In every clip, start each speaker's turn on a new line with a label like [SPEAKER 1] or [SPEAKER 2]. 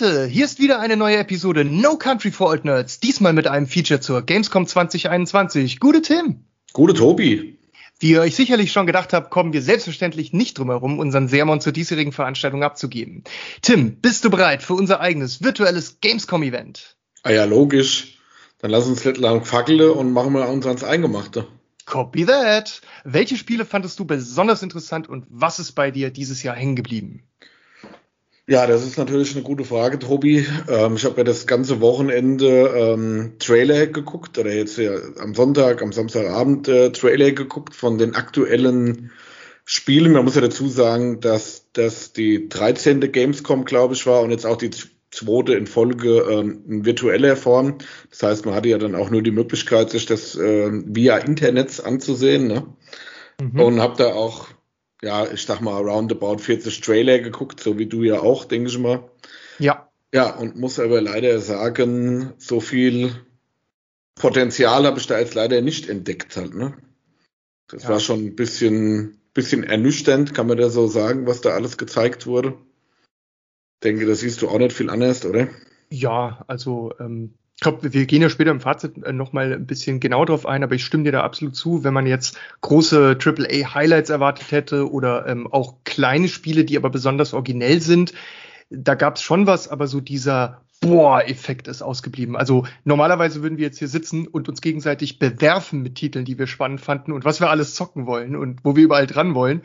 [SPEAKER 1] Leute, hier ist wieder eine neue Episode No Country for Old Nerds, diesmal mit einem Feature zur Gamescom 2021. Gute Tim.
[SPEAKER 2] Gute Tobi.
[SPEAKER 1] Wie ihr euch sicherlich schon gedacht habt, kommen wir selbstverständlich nicht drum herum, unseren Sermon zur diesjährigen Veranstaltung abzugeben. Tim, bist du bereit für unser eigenes virtuelles Gamescom-Event?
[SPEAKER 2] Ah ja, logisch. Dann lass uns nicht lang fackeln und machen wir uns ans Eingemachte.
[SPEAKER 1] Copy that. Welche Spiele fandest du besonders interessant und was ist bei dir dieses Jahr hängen geblieben?
[SPEAKER 2] Ja, das ist natürlich eine gute Frage, Tobi. Ähm, ich habe ja das ganze Wochenende ähm, Trailer geguckt, oder jetzt ja am Sonntag, am Samstagabend äh, Trailer geguckt von den aktuellen Spielen. Man muss ja dazu sagen, dass das die 13. Gamescom, glaube ich, war und jetzt auch die zweite in Folge ähm, in virtueller Form. Das heißt, man hatte ja dann auch nur die Möglichkeit, sich das äh, via Internet anzusehen. Ne? Mhm. Und habe da auch ja, ich sag mal, roundabout 40 Trailer geguckt, so wie du ja auch, denke ich mal.
[SPEAKER 1] Ja.
[SPEAKER 2] Ja, und muss aber leider sagen, so viel Potenzial habe ich da jetzt leider nicht entdeckt halt, ne? Das ja. war schon ein bisschen, bisschen ernüchternd, kann man da so sagen, was da alles gezeigt wurde. Denke, das siehst du auch nicht viel anders, oder?
[SPEAKER 1] Ja, also ähm, ich glaube, wir gehen ja später im Fazit äh, nochmal ein bisschen genau drauf ein, aber ich stimme dir da absolut zu, wenn man jetzt große AAA-Highlights erwartet hätte oder ähm, auch kleine Spiele, die aber besonders originell sind, da gab es schon was, aber so dieser Boah-Effekt ist ausgeblieben. Also normalerweise würden wir jetzt hier sitzen und uns gegenseitig bewerfen mit Titeln, die wir spannend fanden und was wir alles zocken wollen und wo wir überall dran wollen.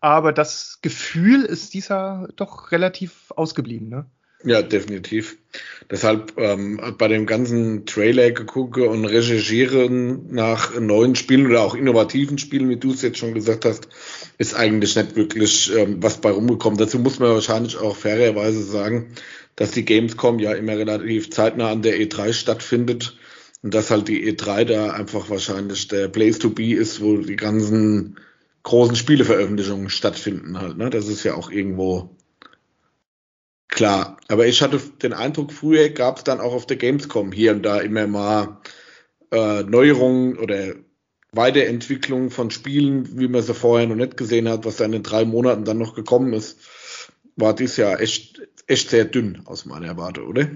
[SPEAKER 1] Aber das Gefühl ist dieser doch relativ ausgeblieben, ne?
[SPEAKER 2] Ja, definitiv. Deshalb ähm, bei dem ganzen Trailer gegucke und recherchieren nach neuen Spielen oder auch innovativen Spielen, wie du es jetzt schon gesagt hast, ist eigentlich nicht wirklich ähm, was bei rumgekommen. Dazu muss man wahrscheinlich auch fairerweise sagen, dass die Gamescom ja immer relativ zeitnah an der E3 stattfindet und dass halt die E3 da einfach wahrscheinlich der Place to be ist, wo die ganzen großen Spieleveröffentlichungen stattfinden halt. Ne? Das ist ja auch irgendwo Klar, aber ich hatte den Eindruck, früher gab es dann auch auf der Gamescom hier und da immer mal äh, Neuerungen oder Weiterentwicklungen von Spielen, wie man sie vorher noch nicht gesehen hat, was dann in drei Monaten dann noch gekommen ist, war dies Jahr echt, echt sehr dünn aus meiner Erwartung, oder?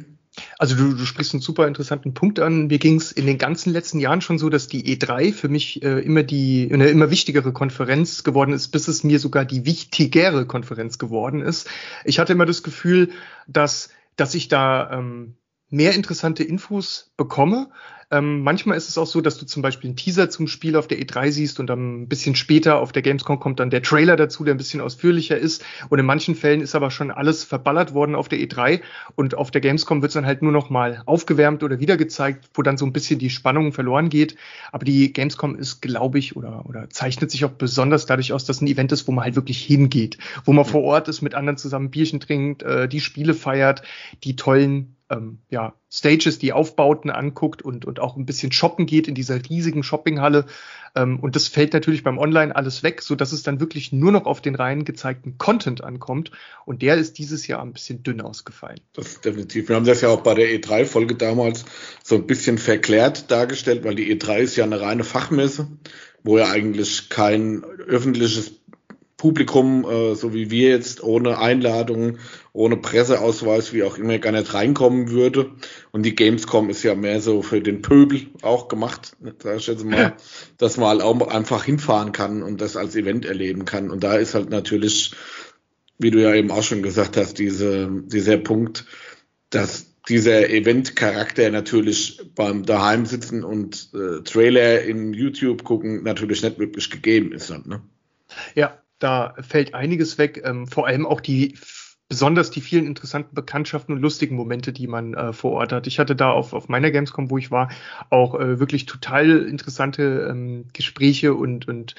[SPEAKER 1] Also du, du sprichst einen super interessanten Punkt an. Mir ging es in den ganzen letzten Jahren schon so, dass die E3 für mich äh, immer die eine immer wichtigere Konferenz geworden ist, bis es mir sogar die wichtigere Konferenz geworden ist. Ich hatte immer das Gefühl, dass dass ich da ähm, mehr interessante Infos bekomme, ähm, manchmal ist es auch so, dass du zum Beispiel einen Teaser zum Spiel auf der E3 siehst und dann ein bisschen später auf der Gamescom kommt dann der Trailer dazu, der ein bisschen ausführlicher ist. Und in manchen Fällen ist aber schon alles verballert worden auf der E3 und auf der Gamescom wird es dann halt nur noch mal aufgewärmt oder wieder gezeigt, wo dann so ein bisschen die Spannung verloren geht. Aber die Gamescom ist, glaube ich, oder, oder zeichnet sich auch besonders dadurch aus, dass ein Event ist, wo man halt wirklich hingeht, wo man vor Ort ist, mit anderen zusammen Bierchen trinkt, äh, die Spiele feiert, die tollen ähm, ja, Stages, die Aufbauten anguckt und, und auch ein bisschen shoppen geht in dieser riesigen Shoppinghalle. Ähm, und das fällt natürlich beim Online alles weg, so dass es dann wirklich nur noch auf den rein gezeigten Content ankommt. Und der ist dieses Jahr ein bisschen dünn ausgefallen.
[SPEAKER 2] Das ist definitiv. Wir haben das ja auch bei der E3-Folge damals so ein bisschen verklärt dargestellt, weil die E3 ist ja eine reine Fachmesse, wo ja eigentlich kein öffentliches Publikum, äh, so wie wir jetzt, ohne Einladung, ohne Presseausweis, wie auch immer, gar nicht reinkommen würde. Und die Gamescom ist ja mehr so für den Pöbel auch gemacht, sag ich jetzt mal, dass man halt auch einfach hinfahren kann und das als Event erleben kann. Und da ist halt natürlich, wie du ja eben auch schon gesagt hast, diese, dieser Punkt, dass dieser Event-Charakter natürlich beim daheim sitzen und äh, Trailer in YouTube gucken natürlich nicht wirklich gegeben ist. Ne?
[SPEAKER 1] Ja, da fällt einiges weg, ähm, vor allem auch die besonders die vielen interessanten Bekanntschaften und lustigen Momente, die man äh, vor Ort hat. Ich hatte da auf, auf meiner Gamescom, wo ich war, auch äh, wirklich total interessante ähm, Gespräche und, und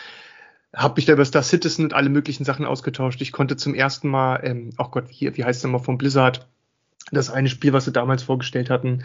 [SPEAKER 1] habe mich da über Star Citizen und alle möglichen Sachen ausgetauscht. Ich konnte zum ersten Mal, ähm, oh Gott, wie, wie heißt es nochmal von Blizzard, das eine Spiel, was sie damals vorgestellt hatten.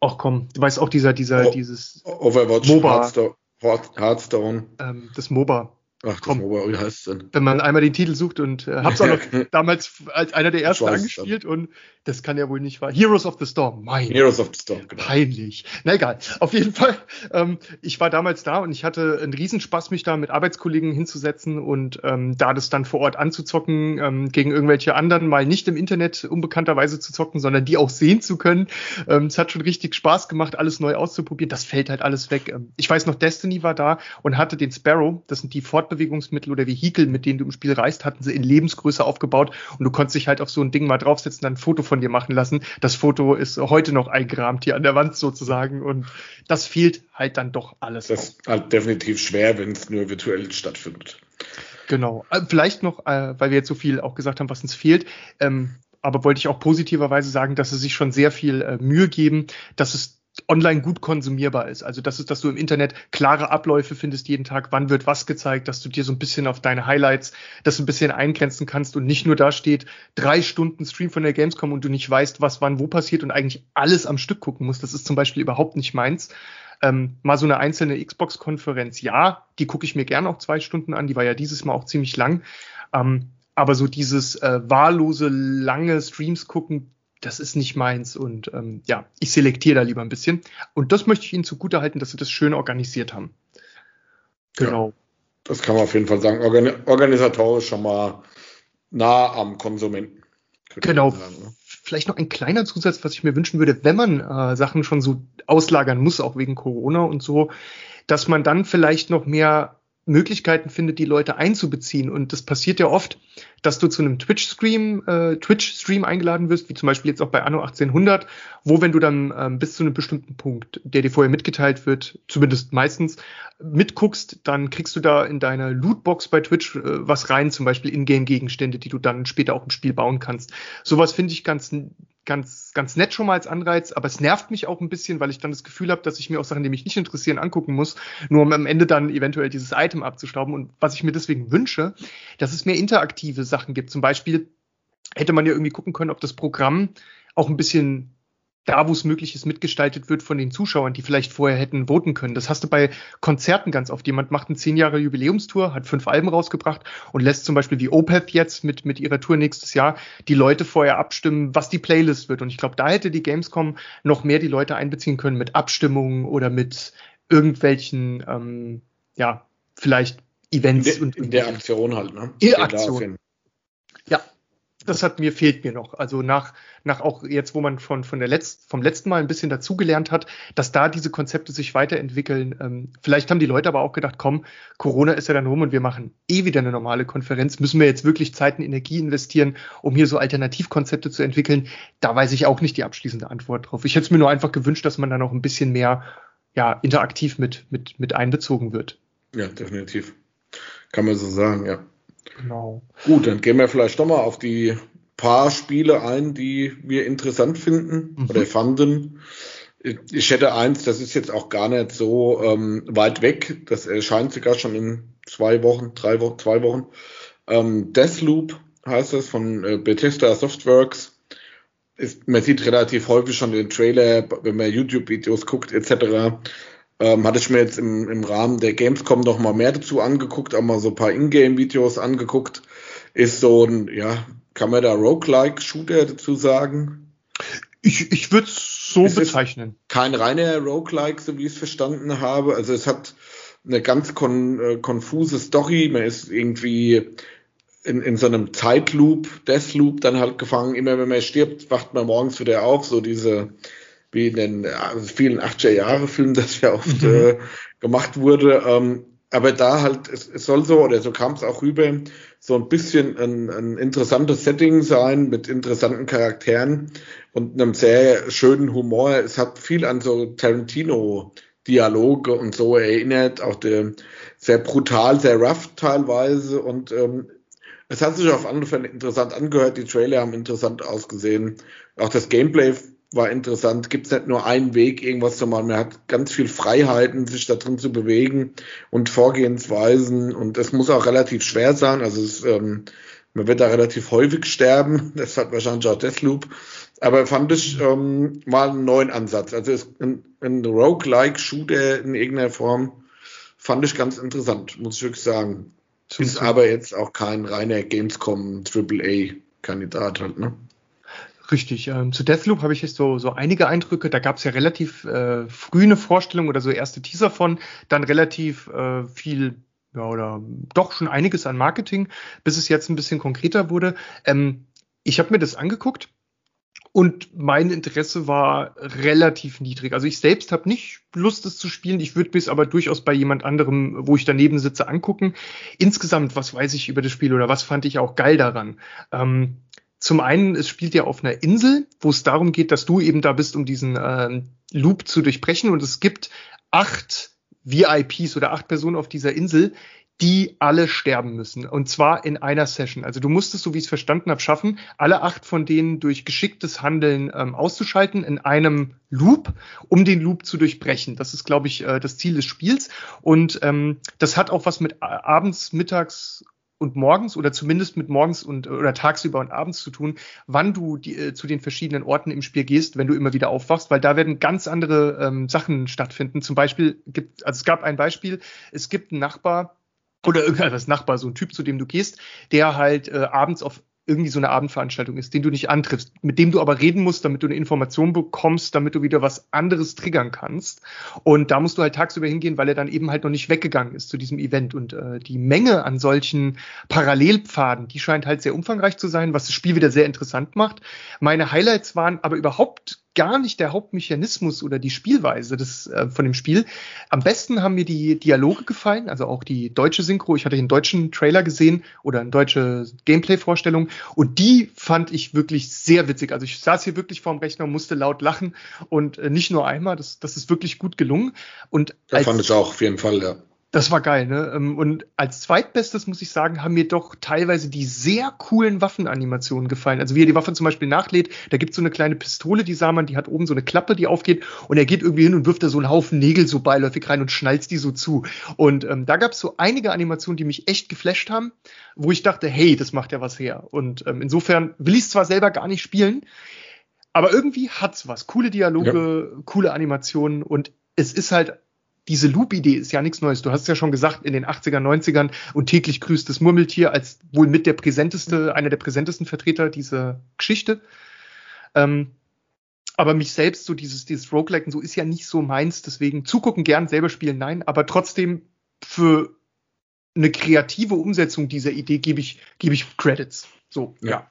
[SPEAKER 1] Ach komm, du weißt auch dieser, dieser, oh, dieses
[SPEAKER 2] Overwatch,
[SPEAKER 1] MOBA,
[SPEAKER 2] Hearthstone. Hearthstone.
[SPEAKER 1] Ähm, das MOBA Ach, Komm, wie heißt denn? Wenn man einmal den Titel sucht und äh, hab's auch noch damals als einer der ersten angespielt und das kann ja wohl nicht wahr. Heroes of the Storm, mein. Heroes of the Storm, genau. Peinlich. Na egal. Auf jeden Fall, ähm, ich war damals da und ich hatte einen Riesenspaß, mich da mit Arbeitskollegen hinzusetzen und ähm, da das dann vor Ort anzuzocken, ähm, gegen irgendwelche anderen, mal nicht im Internet unbekannterweise zu zocken, sondern die auch sehen zu können. Ähm, es hat schon richtig Spaß gemacht, alles neu auszuprobieren. Das fällt halt alles weg. Ähm, ich weiß noch, Destiny war da und hatte den Sparrow, das sind die Fortbewegungsmittel oder Vehikel, mit denen du im Spiel reist, hatten sie in Lebensgröße aufgebaut und du konntest dich halt auf so ein Ding mal draufsetzen, dann ein Foto von dir machen lassen. Das Foto ist heute noch eingerahmt hier an der Wand sozusagen und das fehlt halt dann doch alles.
[SPEAKER 2] Das ist halt definitiv schwer, wenn es nur virtuell stattfindet.
[SPEAKER 1] Genau. Äh, vielleicht noch, äh, weil wir jetzt so viel auch gesagt haben, was uns fehlt. Ähm, aber wollte ich auch positiverweise sagen, dass sie sich schon sehr viel äh, Mühe geben, dass es online gut konsumierbar ist. Also das ist, dass du im Internet klare Abläufe findest jeden Tag, wann wird was gezeigt, dass du dir so ein bisschen auf deine Highlights das ein bisschen eingrenzen kannst und nicht nur da steht, drei Stunden Stream von der Gamescom und du nicht weißt, was wann wo passiert und eigentlich alles am Stück gucken musst. Das ist zum Beispiel überhaupt nicht meins. Ähm, mal so eine einzelne Xbox-Konferenz, ja, die gucke ich mir gerne auch zwei Stunden an, die war ja dieses Mal auch ziemlich lang. Ähm, aber so dieses äh, wahllose, lange Streams gucken, das ist nicht meins und ähm, ja, ich selektiere da lieber ein bisschen. Und das möchte ich Ihnen zugutehalten, dass Sie das schön organisiert haben.
[SPEAKER 2] Genau. Ja, das kann man auf jeden Fall sagen. Organ organisatorisch schon mal nah am Konsumenten.
[SPEAKER 1] Genau. Sagen, ne? Vielleicht noch ein kleiner Zusatz, was ich mir wünschen würde, wenn man äh, Sachen schon so auslagern muss, auch wegen Corona und so, dass man dann vielleicht noch mehr Möglichkeiten findet, die Leute einzubeziehen. Und das passiert ja oft, dass du zu einem Twitch-Stream, äh, Twitch-Stream eingeladen wirst, wie zum Beispiel jetzt auch bei Anno 1800, wo wenn du dann ähm, bis zu einem bestimmten Punkt, der dir vorher mitgeteilt wird, zumindest meistens, mitguckst, dann kriegst du da in deine Lootbox bei Twitch äh, was rein, zum Beispiel Ingame-Gegenstände, die du dann später auch im Spiel bauen kannst. Sowas finde ich ganz ganz, ganz nett schon mal als Anreiz, aber es nervt mich auch ein bisschen, weil ich dann das Gefühl habe, dass ich mir auch Sachen, die mich nicht interessieren, angucken muss, nur um am Ende dann eventuell dieses Item abzustauben. Und was ich mir deswegen wünsche, dass es mehr interaktive Sachen gibt. Zum Beispiel hätte man ja irgendwie gucken können, ob das Programm auch ein bisschen da, wo es möglich ist, mitgestaltet wird von den Zuschauern, die vielleicht vorher hätten voten können. Das hast du bei Konzerten ganz oft. Jemand macht eine zehn Jahre Jubiläumstour, hat fünf Alben rausgebracht und lässt zum Beispiel wie Opeth jetzt mit, mit ihrer Tour nächstes Jahr die Leute vorher abstimmen, was die Playlist wird. Und ich glaube, da hätte die Gamescom noch mehr die Leute einbeziehen können mit Abstimmungen oder mit irgendwelchen, ähm, ja, vielleicht Events
[SPEAKER 2] in der, und in der Aktion halt, ne?
[SPEAKER 1] In Aktion das hat mir fehlt mir noch. Also nach nach auch jetzt, wo man von von der letzt, vom letzten Mal ein bisschen dazugelernt hat, dass da diese Konzepte sich weiterentwickeln. Ähm, vielleicht haben die Leute aber auch gedacht, komm, Corona ist ja dann rum und wir machen eh wieder eine normale Konferenz. Müssen wir jetzt wirklich Zeit und Energie investieren, um hier so Alternativkonzepte zu entwickeln? Da weiß ich auch nicht die abschließende Antwort drauf. Ich hätte es mir nur einfach gewünscht, dass man da noch ein bisschen mehr ja interaktiv mit mit mit einbezogen wird.
[SPEAKER 2] Ja, definitiv. Kann man so sagen, ja. Genau. Gut, dann gehen wir vielleicht doch mal auf die paar Spiele ein, die wir interessant finden mhm. oder fanden. Ich hätte eins, das ist jetzt auch gar nicht so ähm, weit weg. Das erscheint sogar schon in zwei Wochen, drei Wochen, zwei Wochen. Ähm, Deathloop heißt das von äh, Bethesda Softworks. Ist, man sieht relativ häufig schon den Trailer, wenn man YouTube-Videos guckt etc. Ähm, hatte ich mir jetzt im, im Rahmen der Gamescom noch mal mehr dazu angeguckt, auch mal so ein paar Ingame-Videos angeguckt. Ist so ein, ja, kann man da Roguelike-Shooter dazu sagen?
[SPEAKER 1] Ich, ich würde es so bezeichnen.
[SPEAKER 2] Kein reiner Roguelike, so wie ich es verstanden habe. Also es hat eine ganz kon, äh, konfuse Story. Man ist irgendwie in, in so einem Zeitloop, Deathloop dann halt gefangen. Immer wenn man stirbt, wacht man morgens wieder auf. So diese wie in den also vielen 80er-Jahre-Filmen das ja oft mhm. äh, gemacht wurde. Ähm, aber da halt, es, es soll so, oder so kam es auch rüber, so ein bisschen ein, ein interessantes Setting sein mit interessanten Charakteren und einem sehr schönen Humor. Es hat viel an so Tarantino-Dialoge und so erinnert, auch der sehr brutal, sehr rough teilweise und ähm, es hat sich auf andere Fälle interessant angehört, die Trailer haben interessant ausgesehen. Auch das Gameplay war interessant. Gibt es nicht nur einen Weg, irgendwas zu machen. Man hat ganz viel Freiheiten, sich da drin zu bewegen und Vorgehensweisen. Und es muss auch relativ schwer sein. Also es, ähm, man wird da relativ häufig sterben. Das hat wahrscheinlich auch Deathloop. Aber fand ich ähm, mal einen neuen Ansatz. Also es, ein, ein Roguelike-Shooter in irgendeiner Form fand ich ganz interessant, muss ich wirklich sagen. Ist aber jetzt auch kein reiner Gamescom AAA-Kandidat halt, ne?
[SPEAKER 1] Richtig. Ähm, zu Deathloop habe ich jetzt so, so einige Eindrücke. Da gab es ja relativ äh, früh eine Vorstellung oder so erste Teaser von, dann relativ äh, viel ja, oder doch schon einiges an Marketing, bis es jetzt ein bisschen konkreter wurde. Ähm, ich habe mir das angeguckt und mein Interesse war relativ niedrig. Also ich selbst habe nicht Lust, es zu spielen. Ich würde es aber durchaus bei jemand anderem, wo ich daneben sitze, angucken. Insgesamt, was weiß ich über das Spiel oder was fand ich auch geil daran? Ähm, zum einen, es spielt ja auf einer Insel, wo es darum geht, dass du eben da bist, um diesen äh, Loop zu durchbrechen. Und es gibt acht VIPs oder acht Personen auf dieser Insel, die alle sterben müssen. Und zwar in einer Session. Also du musst es, so wie ich es verstanden habe, schaffen, alle acht von denen durch geschicktes Handeln ähm, auszuschalten in einem Loop, um den Loop zu durchbrechen. Das ist, glaube ich, äh, das Ziel des Spiels. Und ähm, das hat auch was mit äh, abends, mittags und morgens oder zumindest mit morgens und oder tagsüber und abends zu tun, wann du die, äh, zu den verschiedenen Orten im Spiel gehst, wenn du immer wieder aufwachst, weil da werden ganz andere ähm, Sachen stattfinden. Zum Beispiel gibt, also es gab ein Beispiel, es gibt einen Nachbar oder irgendwas Nachbar, so ein Typ, zu dem du gehst, der halt äh, abends auf irgendwie so eine Abendveranstaltung ist, den du nicht antriffst, mit dem du aber reden musst, damit du eine Information bekommst, damit du wieder was anderes triggern kannst. Und da musst du halt tagsüber hingehen, weil er dann eben halt noch nicht weggegangen ist zu diesem Event. Und äh, die Menge an solchen Parallelpfaden, die scheint halt sehr umfangreich zu sein, was das Spiel wieder sehr interessant macht. Meine Highlights waren aber überhaupt gar nicht der Hauptmechanismus oder die Spielweise des, äh, von dem Spiel. Am besten haben mir die Dialoge gefallen, also auch die deutsche Synchro. Ich hatte den deutschen Trailer gesehen oder eine deutsche Gameplay-Vorstellung und die fand ich wirklich sehr witzig. Also ich saß hier wirklich vorm Rechner und musste laut lachen und äh, nicht nur einmal. Das, das ist wirklich gut gelungen. Und
[SPEAKER 2] das fand ich auch auf jeden Fall, ja.
[SPEAKER 1] Das war geil, ne? Ähm, und als zweitbestes muss ich sagen, haben mir doch teilweise die sehr coolen Waffenanimationen gefallen. Also wie er die Waffe zum Beispiel nachlädt, da gibt's so eine kleine Pistole, die sah man, die hat oben so eine Klappe, die aufgeht und er geht irgendwie hin und wirft da so einen Haufen Nägel so beiläufig rein und schnallt die so zu. Und ähm, da gab's so einige Animationen, die mich echt geflasht haben, wo ich dachte, hey, das macht ja was her. Und ähm, insofern will ich zwar selber gar nicht spielen, aber irgendwie hat's was. Coole Dialoge, ja. coole Animationen und es ist halt diese Loop-Idee ist ja nichts Neues. Du hast es ja schon gesagt, in den 80er, 90ern und täglich grüßt das Murmeltier als wohl mit der präsenteste, einer der präsentesten Vertreter dieser Geschichte. Ähm, aber mich selbst, so dieses, dieses Roguelike und so ist ja nicht so meins, deswegen zugucken gern, selber spielen, nein, aber trotzdem für eine kreative Umsetzung dieser Idee gebe ich, gebe ich Credits. So,
[SPEAKER 2] ja.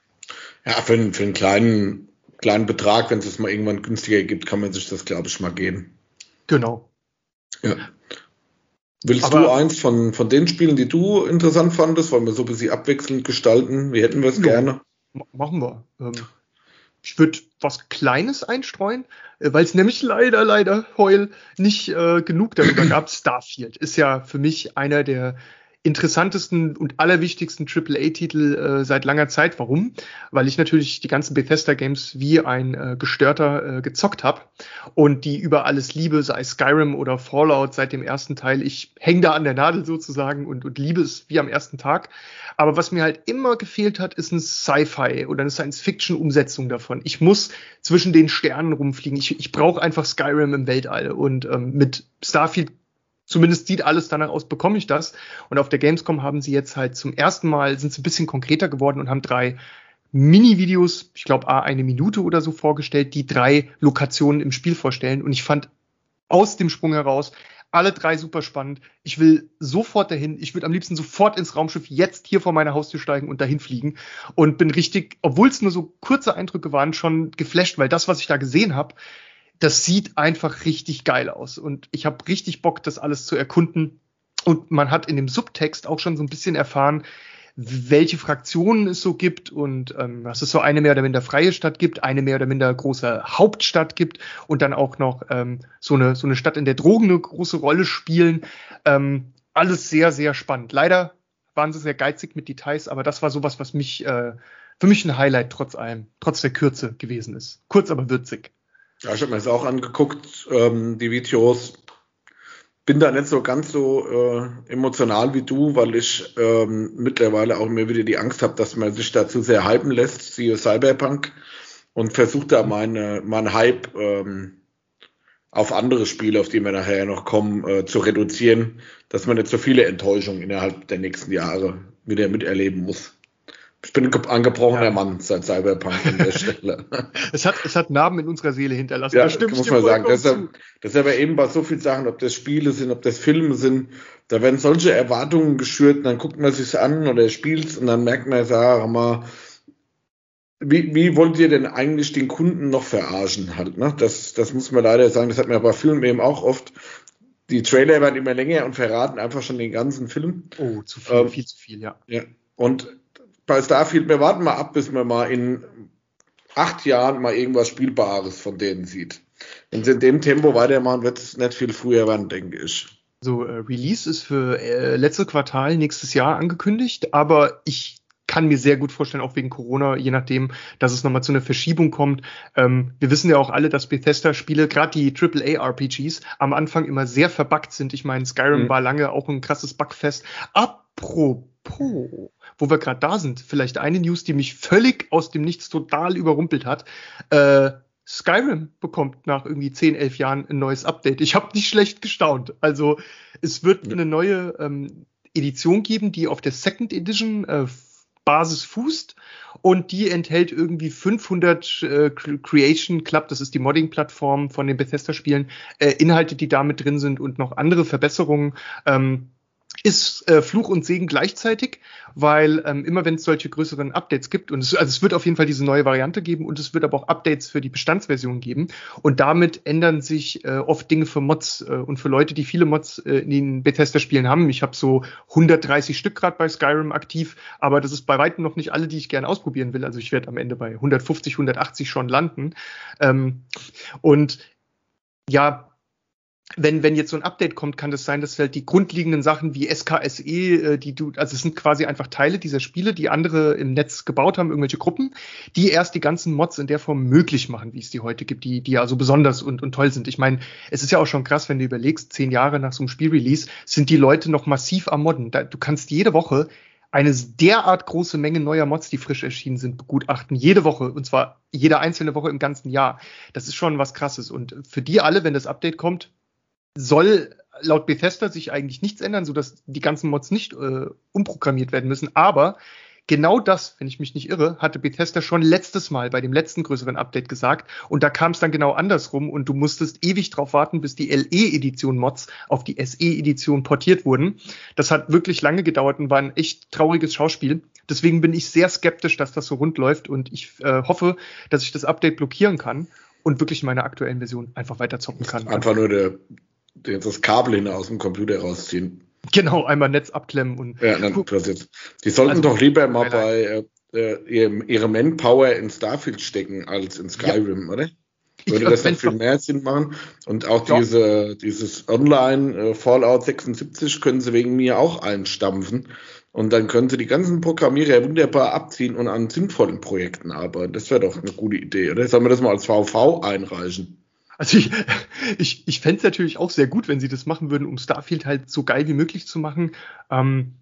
[SPEAKER 2] Ja, für, einen, für einen kleinen, kleinen Betrag, wenn es es mal irgendwann günstiger gibt, kann man sich das, glaube ich, mal geben.
[SPEAKER 1] Genau.
[SPEAKER 2] Ja. Willst Aber, du eins von, von den Spielen, die du interessant fandest? Wollen wir so ein bisschen abwechselnd gestalten? Wie hätten wir es ja, gerne?
[SPEAKER 1] Machen wir. Ähm, ich würde was Kleines einstreuen, äh, weil es nämlich leider, leider, Heul, nicht äh, genug darüber gab. Starfield ist ja für mich einer der interessantesten und allerwichtigsten AAA-Titel äh, seit langer Zeit. Warum? Weil ich natürlich die ganzen Bethesda-Games wie ein äh, Gestörter äh, gezockt habe und die über alles liebe, sei Skyrim oder Fallout seit dem ersten Teil. Ich hänge da an der Nadel sozusagen und, und liebe es wie am ersten Tag. Aber was mir halt immer gefehlt hat, ist ein Sci-Fi oder eine Science-Fiction-Umsetzung davon. Ich muss zwischen den Sternen rumfliegen. Ich, ich brauche einfach Skyrim im Weltall. Und ähm, mit Starfield zumindest sieht alles danach aus, bekomme ich das. Und auf der Gamescom haben sie jetzt halt zum ersten Mal, sind sie ein bisschen konkreter geworden und haben drei Mini-Videos, ich glaube, eine Minute oder so vorgestellt, die drei Lokationen im Spiel vorstellen. Und ich fand aus dem Sprung heraus alle drei super spannend. Ich will sofort dahin. Ich würde am liebsten sofort ins Raumschiff jetzt hier vor meiner Haustür steigen und dahin fliegen. Und bin richtig, obwohl es nur so kurze Eindrücke waren, schon geflasht, weil das, was ich da gesehen habe, das sieht einfach richtig geil aus. Und ich habe richtig Bock, das alles zu erkunden. Und man hat in dem Subtext auch schon so ein bisschen erfahren, welche Fraktionen es so gibt und ähm, dass es so eine mehr oder minder freie Stadt gibt, eine mehr oder minder große Hauptstadt gibt und dann auch noch ähm, so, eine, so eine Stadt, in der Drogen eine große Rolle spielen. Ähm, alles sehr, sehr spannend. Leider waren sie sehr geizig mit Details, aber das war sowas, was mich äh, für mich ein Highlight trotz allem, trotz der Kürze gewesen ist. Kurz, aber würzig.
[SPEAKER 2] Ja, ich habe mir das auch angeguckt, ähm, die Videos. Bin da nicht so ganz so äh, emotional wie du, weil ich ähm, mittlerweile auch immer wieder die Angst habe, dass man sich dazu sehr hypen lässt, siehe Cyberpunk, und versucht da meine, meinen Hype ähm, auf andere Spiele, auf die wir nachher noch kommen, äh, zu reduzieren, dass man nicht so viele Enttäuschungen innerhalb der nächsten Jahre wieder miterleben muss. Ich bin ein angebrochener ja. Mann seit Cyberpunk an der Stelle.
[SPEAKER 1] es, hat, es hat Narben in unserer Seele hinterlassen.
[SPEAKER 2] Ja, das muss man sagen. Das ist, aber eben bei so vielen Sachen, ob das Spiele sind, ob das Filme sind, da werden solche Erwartungen geschürt, und dann guckt man sich an oder spielt und dann merkt man, sag mal, wie, wie wollt ihr denn eigentlich den Kunden noch verarschen halt, ne? Das, das muss man leider sagen, das hat man bei Filmen eben auch oft. Die Trailer werden immer länger und verraten einfach schon den ganzen Film.
[SPEAKER 1] Oh, zu viel, ähm, viel zu viel, ja.
[SPEAKER 2] Ja. Und bei Starfield, wir warten mal ab, bis man mal in acht Jahren mal irgendwas Spielbares von denen sieht. Wenn sie in dem Tempo weitermachen, wird es nicht viel früher werden, denke ich.
[SPEAKER 1] So, äh, Release ist für äh, letzte Quartal nächstes Jahr angekündigt, aber ich kann mir sehr gut vorstellen, auch wegen Corona, je nachdem, dass es nochmal zu einer Verschiebung kommt. Ähm, wir wissen ja auch alle, dass Bethesda-Spiele, gerade die AAA-RPGs, am Anfang immer sehr verbuggt sind. Ich meine, Skyrim mhm. war lange auch ein krasses Bugfest. Apropos, wo wir gerade da sind, vielleicht eine News, die mich völlig aus dem Nichts total überrumpelt hat. Äh, Skyrim bekommt nach irgendwie 10, 11 Jahren ein neues Update. Ich habe nicht schlecht gestaunt. Also es wird ja. eine neue ähm, Edition geben, die auf der Second Edition äh, Basis fußt und die enthält irgendwie 500 äh, Creation Club, das ist die Modding-Plattform von den Bethesda-Spielen, äh, Inhalte, die damit drin sind und noch andere Verbesserungen. Ähm, ist äh, Fluch und Segen gleichzeitig, weil ähm, immer wenn es solche größeren Updates gibt, und es, also es wird auf jeden Fall diese neue Variante geben und es wird aber auch Updates für die Bestandsversion geben und damit ändern sich äh, oft Dinge für Mods äh, und für Leute, die viele Mods äh, in den Bethesda-Spielen haben. Ich habe so 130 Stück gerade bei Skyrim aktiv, aber das ist bei weitem noch nicht alle, die ich gerne ausprobieren will. Also ich werde am Ende bei 150, 180 schon landen. Ähm, und ja, wenn, wenn jetzt so ein Update kommt, kann das sein, dass halt die grundlegenden Sachen wie SKSE, äh, die du, also es sind quasi einfach Teile dieser Spiele, die andere im Netz gebaut haben, irgendwelche Gruppen, die erst die ganzen Mods in der Form möglich machen, wie es die heute gibt, die, die ja so besonders und, und toll sind. Ich meine, es ist ja auch schon krass, wenn du überlegst, zehn Jahre nach so einem Spielrelease sind die Leute noch massiv am Modden. Da, du kannst jede Woche eine derart große Menge neuer Mods, die frisch erschienen sind, begutachten. Jede Woche. Und zwar jede einzelne Woche im ganzen Jahr. Das ist schon was krasses. Und für die alle, wenn das Update kommt, soll laut Bethesda sich eigentlich nichts ändern, sodass die ganzen Mods nicht äh, umprogrammiert werden müssen. Aber genau das, wenn ich mich nicht irre, hatte Bethesda schon letztes Mal bei dem letzten größeren Update gesagt. Und da kam es dann genau andersrum und du musstest ewig drauf warten, bis die LE-Edition-Mods auf die SE-Edition portiert wurden. Das hat wirklich lange gedauert und war ein echt trauriges Schauspiel. Deswegen bin ich sehr skeptisch, dass das so rund läuft und ich äh, hoffe, dass ich das Update blockieren kann und wirklich meine aktuellen Version einfach weiter zocken kann.
[SPEAKER 2] Einfach nur der das Kabel hin aus dem Computer rausziehen.
[SPEAKER 1] Genau, einmal Netz abklemmen und.
[SPEAKER 2] Ja, dann passiert. Die sollten also, doch lieber mal bei äh, äh ihre Manpower in Starfield stecken als in Skyrim, ja. oder? Würde ich, das dann viel mehr Sinn machen? Und auch ja. diese, dieses Online äh, Fallout 76 können sie wegen mir auch einstampfen. Und dann können sie die ganzen Programmierer wunderbar abziehen und an sinnvollen Projekten arbeiten. Das wäre doch eine gute Idee, oder? Sollen wir das mal als VV einreichen?
[SPEAKER 1] Also ich, ich, ich fände es natürlich auch sehr gut, wenn sie das machen würden, um Starfield halt so geil wie möglich zu machen. Ähm,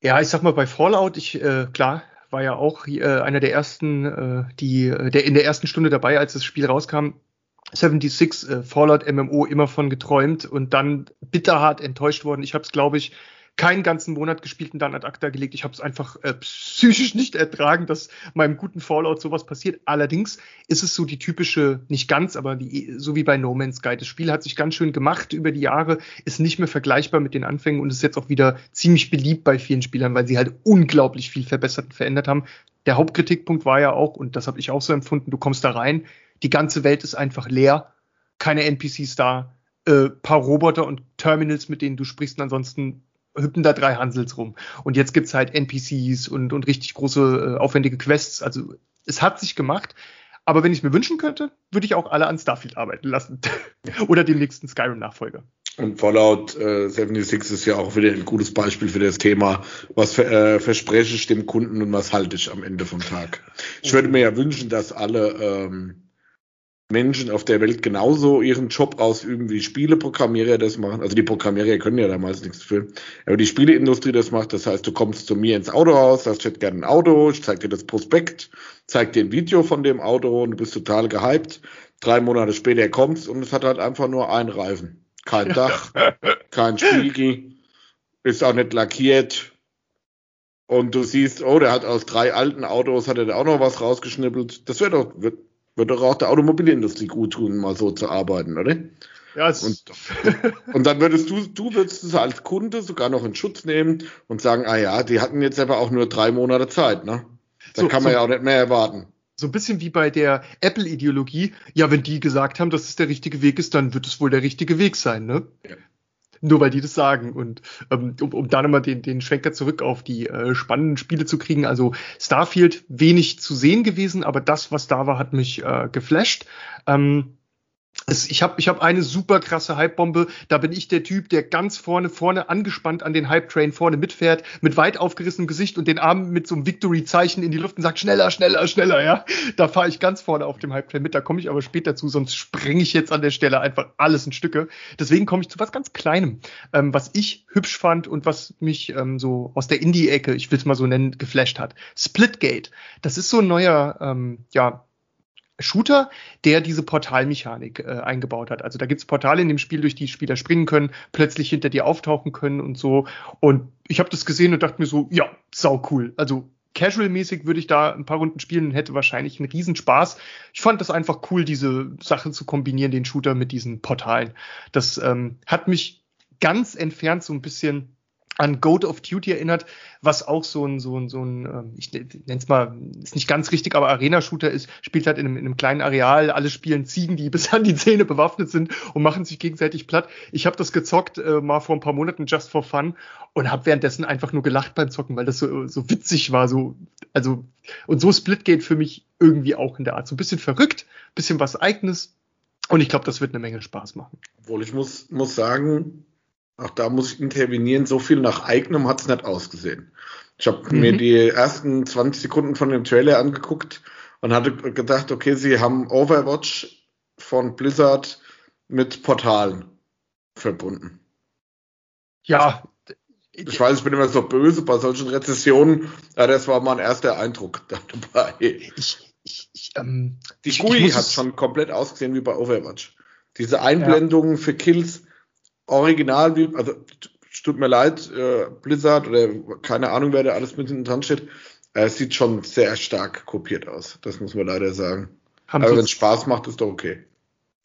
[SPEAKER 1] ja, ich sag mal, bei Fallout, ich, äh, klar, war ja auch äh, einer der ersten, äh, die, äh, der in der ersten Stunde dabei, als das Spiel rauskam. 76 äh, Fallout MMO immer von geträumt und dann bitterhart enttäuscht worden. Ich habe es, glaube ich, keinen ganzen Monat gespielt und dann ad acta gelegt. Ich habe es einfach äh, psychisch nicht ertragen, dass meinem guten Fallout sowas passiert. Allerdings ist es so die typische, nicht ganz, aber die, so wie bei No Man's Sky. Das Spiel hat sich ganz schön gemacht über die Jahre, ist nicht mehr vergleichbar mit den Anfängen und ist jetzt auch wieder ziemlich beliebt bei vielen Spielern, weil sie halt unglaublich viel verbessert und verändert haben. Der Hauptkritikpunkt war ja auch, und das habe ich auch so empfunden, du kommst da rein, die ganze Welt ist einfach leer, keine NPCs da, äh, paar Roboter und Terminals, mit denen du sprichst, und ansonsten hüpfen da drei Hansels rum. Und jetzt gibt's halt NPCs und, und richtig große, äh, aufwendige Quests. Also es hat sich gemacht. Aber wenn ich mir wünschen könnte, würde ich auch alle an Starfield arbeiten lassen. Oder den nächsten Skyrim-Nachfolger.
[SPEAKER 2] Und Fallout äh, 76 ist ja auch wieder ein gutes Beispiel für das Thema, was äh, verspreche ich dem Kunden und was halte ich am Ende vom Tag. Ich würde mir ja wünschen, dass alle ähm, Menschen auf der Welt genauso ihren Job ausüben, wie Spieleprogrammierer das machen. Also die Programmierer können ja damals nichts für. Aber die Spieleindustrie das macht, das heißt, du kommst zu mir ins Autohaus, sagst, ich hätte gerne ein Auto, ich zeig dir das Prospekt, zeig dir ein Video von dem Auto und du bist total gehypt. Drei Monate später kommt's und es hat halt einfach nur einen Reifen. Kein Dach, kein Spiegel, ist auch nicht lackiert. Und du siehst, oh, der hat aus drei alten Autos, hat er da auch noch was rausgeschnippelt. Das wird doch, wird, wird doch auch der Automobilindustrie gut tun, mal so zu arbeiten, oder? Ja, und, und dann würdest du, du würdest es als Kunde sogar noch in Schutz nehmen und sagen, ah ja, die hatten jetzt aber auch nur drei Monate Zeit, ne? Da so, kann man so, ja auch nicht mehr erwarten.
[SPEAKER 1] So ein bisschen wie bei der Apple-Ideologie. Ja, wenn die gesagt haben, dass es der richtige Weg ist, dann wird es wohl der richtige Weg sein, ne? Ja. Nur weil die das sagen. Und ähm, um, um da nochmal den, den Schwenker zurück auf die äh, spannenden Spiele zu kriegen. Also Starfield wenig zu sehen gewesen, aber das, was da war, hat mich äh, geflasht. Ähm, ich habe ich hab eine super krasse Hype-Bombe. Da bin ich der Typ, der ganz vorne, vorne angespannt an den Hype-Train vorne mitfährt, mit weit aufgerissenem Gesicht und den Arm mit so einem Victory-Zeichen in die Luft und sagt, schneller, schneller, schneller, ja. Da fahre ich ganz vorne auf dem Hype-Train mit. Da komme ich aber später zu, sonst sprenge ich jetzt an der Stelle einfach alles in Stücke. Deswegen komme ich zu was ganz Kleinem, ähm, was ich hübsch fand und was mich ähm, so aus der Indie-Ecke, ich will es mal so nennen, geflasht hat. Splitgate. Das ist so ein neuer, ähm, ja, Shooter, der diese Portalmechanik äh, eingebaut hat. Also da gibt's Portale in dem Spiel, durch die Spieler springen können, plötzlich hinter dir auftauchen können und so. Und ich habe das gesehen und dachte mir so, ja, sau cool. Also casual-mäßig würde ich da ein paar Runden spielen und hätte wahrscheinlich einen Riesenspaß. Ich fand das einfach cool, diese Sachen zu kombinieren, den Shooter mit diesen Portalen. Das ähm, hat mich ganz entfernt so ein bisschen an Goat of Duty erinnert, was auch so ein, so ein, so ein, ähm, ich nenne es mal, ist nicht ganz richtig, aber Arena-Shooter ist, spielt halt in einem, in einem kleinen Areal, alle spielen Ziegen, die bis an die Zähne bewaffnet sind und machen sich gegenseitig platt. Ich habe das gezockt äh, mal vor ein paar Monaten just for fun und habe währenddessen einfach nur gelacht beim Zocken, weil das so, so witzig war, so, also, und so Split geht für mich irgendwie auch in der Art. So ein bisschen verrückt, bisschen was Eigenes, und ich glaube, das wird eine Menge Spaß machen.
[SPEAKER 2] Obwohl ich muss, muss sagen, auch da muss ich intervenieren. So viel nach eigenem hat es nicht ausgesehen. Ich habe mhm. mir die ersten 20 Sekunden von dem Trailer angeguckt und hatte gedacht, okay, sie haben Overwatch von Blizzard mit Portalen verbunden.
[SPEAKER 1] Ja.
[SPEAKER 2] Ich weiß, ich bin immer so böse bei solchen Rezessionen, aber das war mein erster Eindruck dabei. Ich, ich, ich, ähm, die GUI hat schon komplett ausgesehen wie bei Overwatch. Diese Einblendungen ja. für Kills, original, wie, also tut mir leid, äh, Blizzard oder keine Ahnung, wer da alles mit hinten dran steht. Äh, sieht schon sehr stark kopiert aus. Das muss man leider sagen. Haben Aber wenn es Spaß macht, ist doch okay.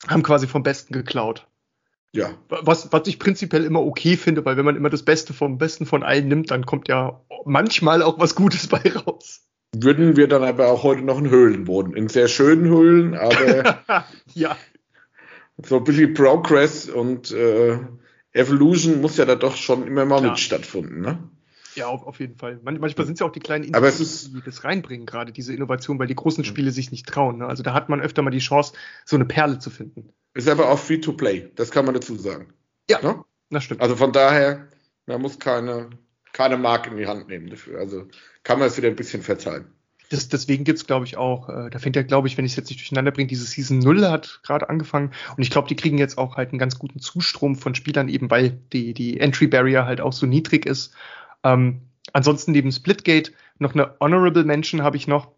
[SPEAKER 1] Haben quasi vom Besten geklaut.
[SPEAKER 2] Ja.
[SPEAKER 1] Was, was ich prinzipiell immer okay finde, weil wenn man immer das Beste vom Besten von allen nimmt, dann kommt ja manchmal auch was Gutes bei raus.
[SPEAKER 2] Würden wir dann aber auch heute noch in Höhlen wohnen. In sehr schönen Höhlen, aber
[SPEAKER 1] ja
[SPEAKER 2] so ein bisschen Progress und äh, Evolution muss ja da doch schon immer mal Klar. mit stattfinden, ne?
[SPEAKER 1] Ja, auf, auf jeden Fall. Man, manchmal sind es ja auch die kleinen
[SPEAKER 2] Industries,
[SPEAKER 1] die das reinbringen, gerade diese Innovation, weil die großen Spiele sich nicht trauen. Ne? Also da hat man öfter mal die Chance, so eine Perle zu finden.
[SPEAKER 2] Ist aber auch free to play, das kann man dazu sagen.
[SPEAKER 1] Ja, ne? das stimmt.
[SPEAKER 2] Also von daher, man muss keine, keine Mark in die Hand nehmen dafür. Also kann man es wieder ein bisschen verzeihen
[SPEAKER 1] das, deswegen gibt's glaube ich, auch, äh, da fängt ja, glaube ich, wenn ich es jetzt nicht durcheinander bringe, diese Season 0 hat gerade angefangen. Und ich glaube, die kriegen jetzt auch halt einen ganz guten Zustrom von Spielern, eben weil die, die Entry Barrier halt auch so niedrig ist. Ähm, ansonsten neben Splitgate noch eine Honorable Mention habe ich noch.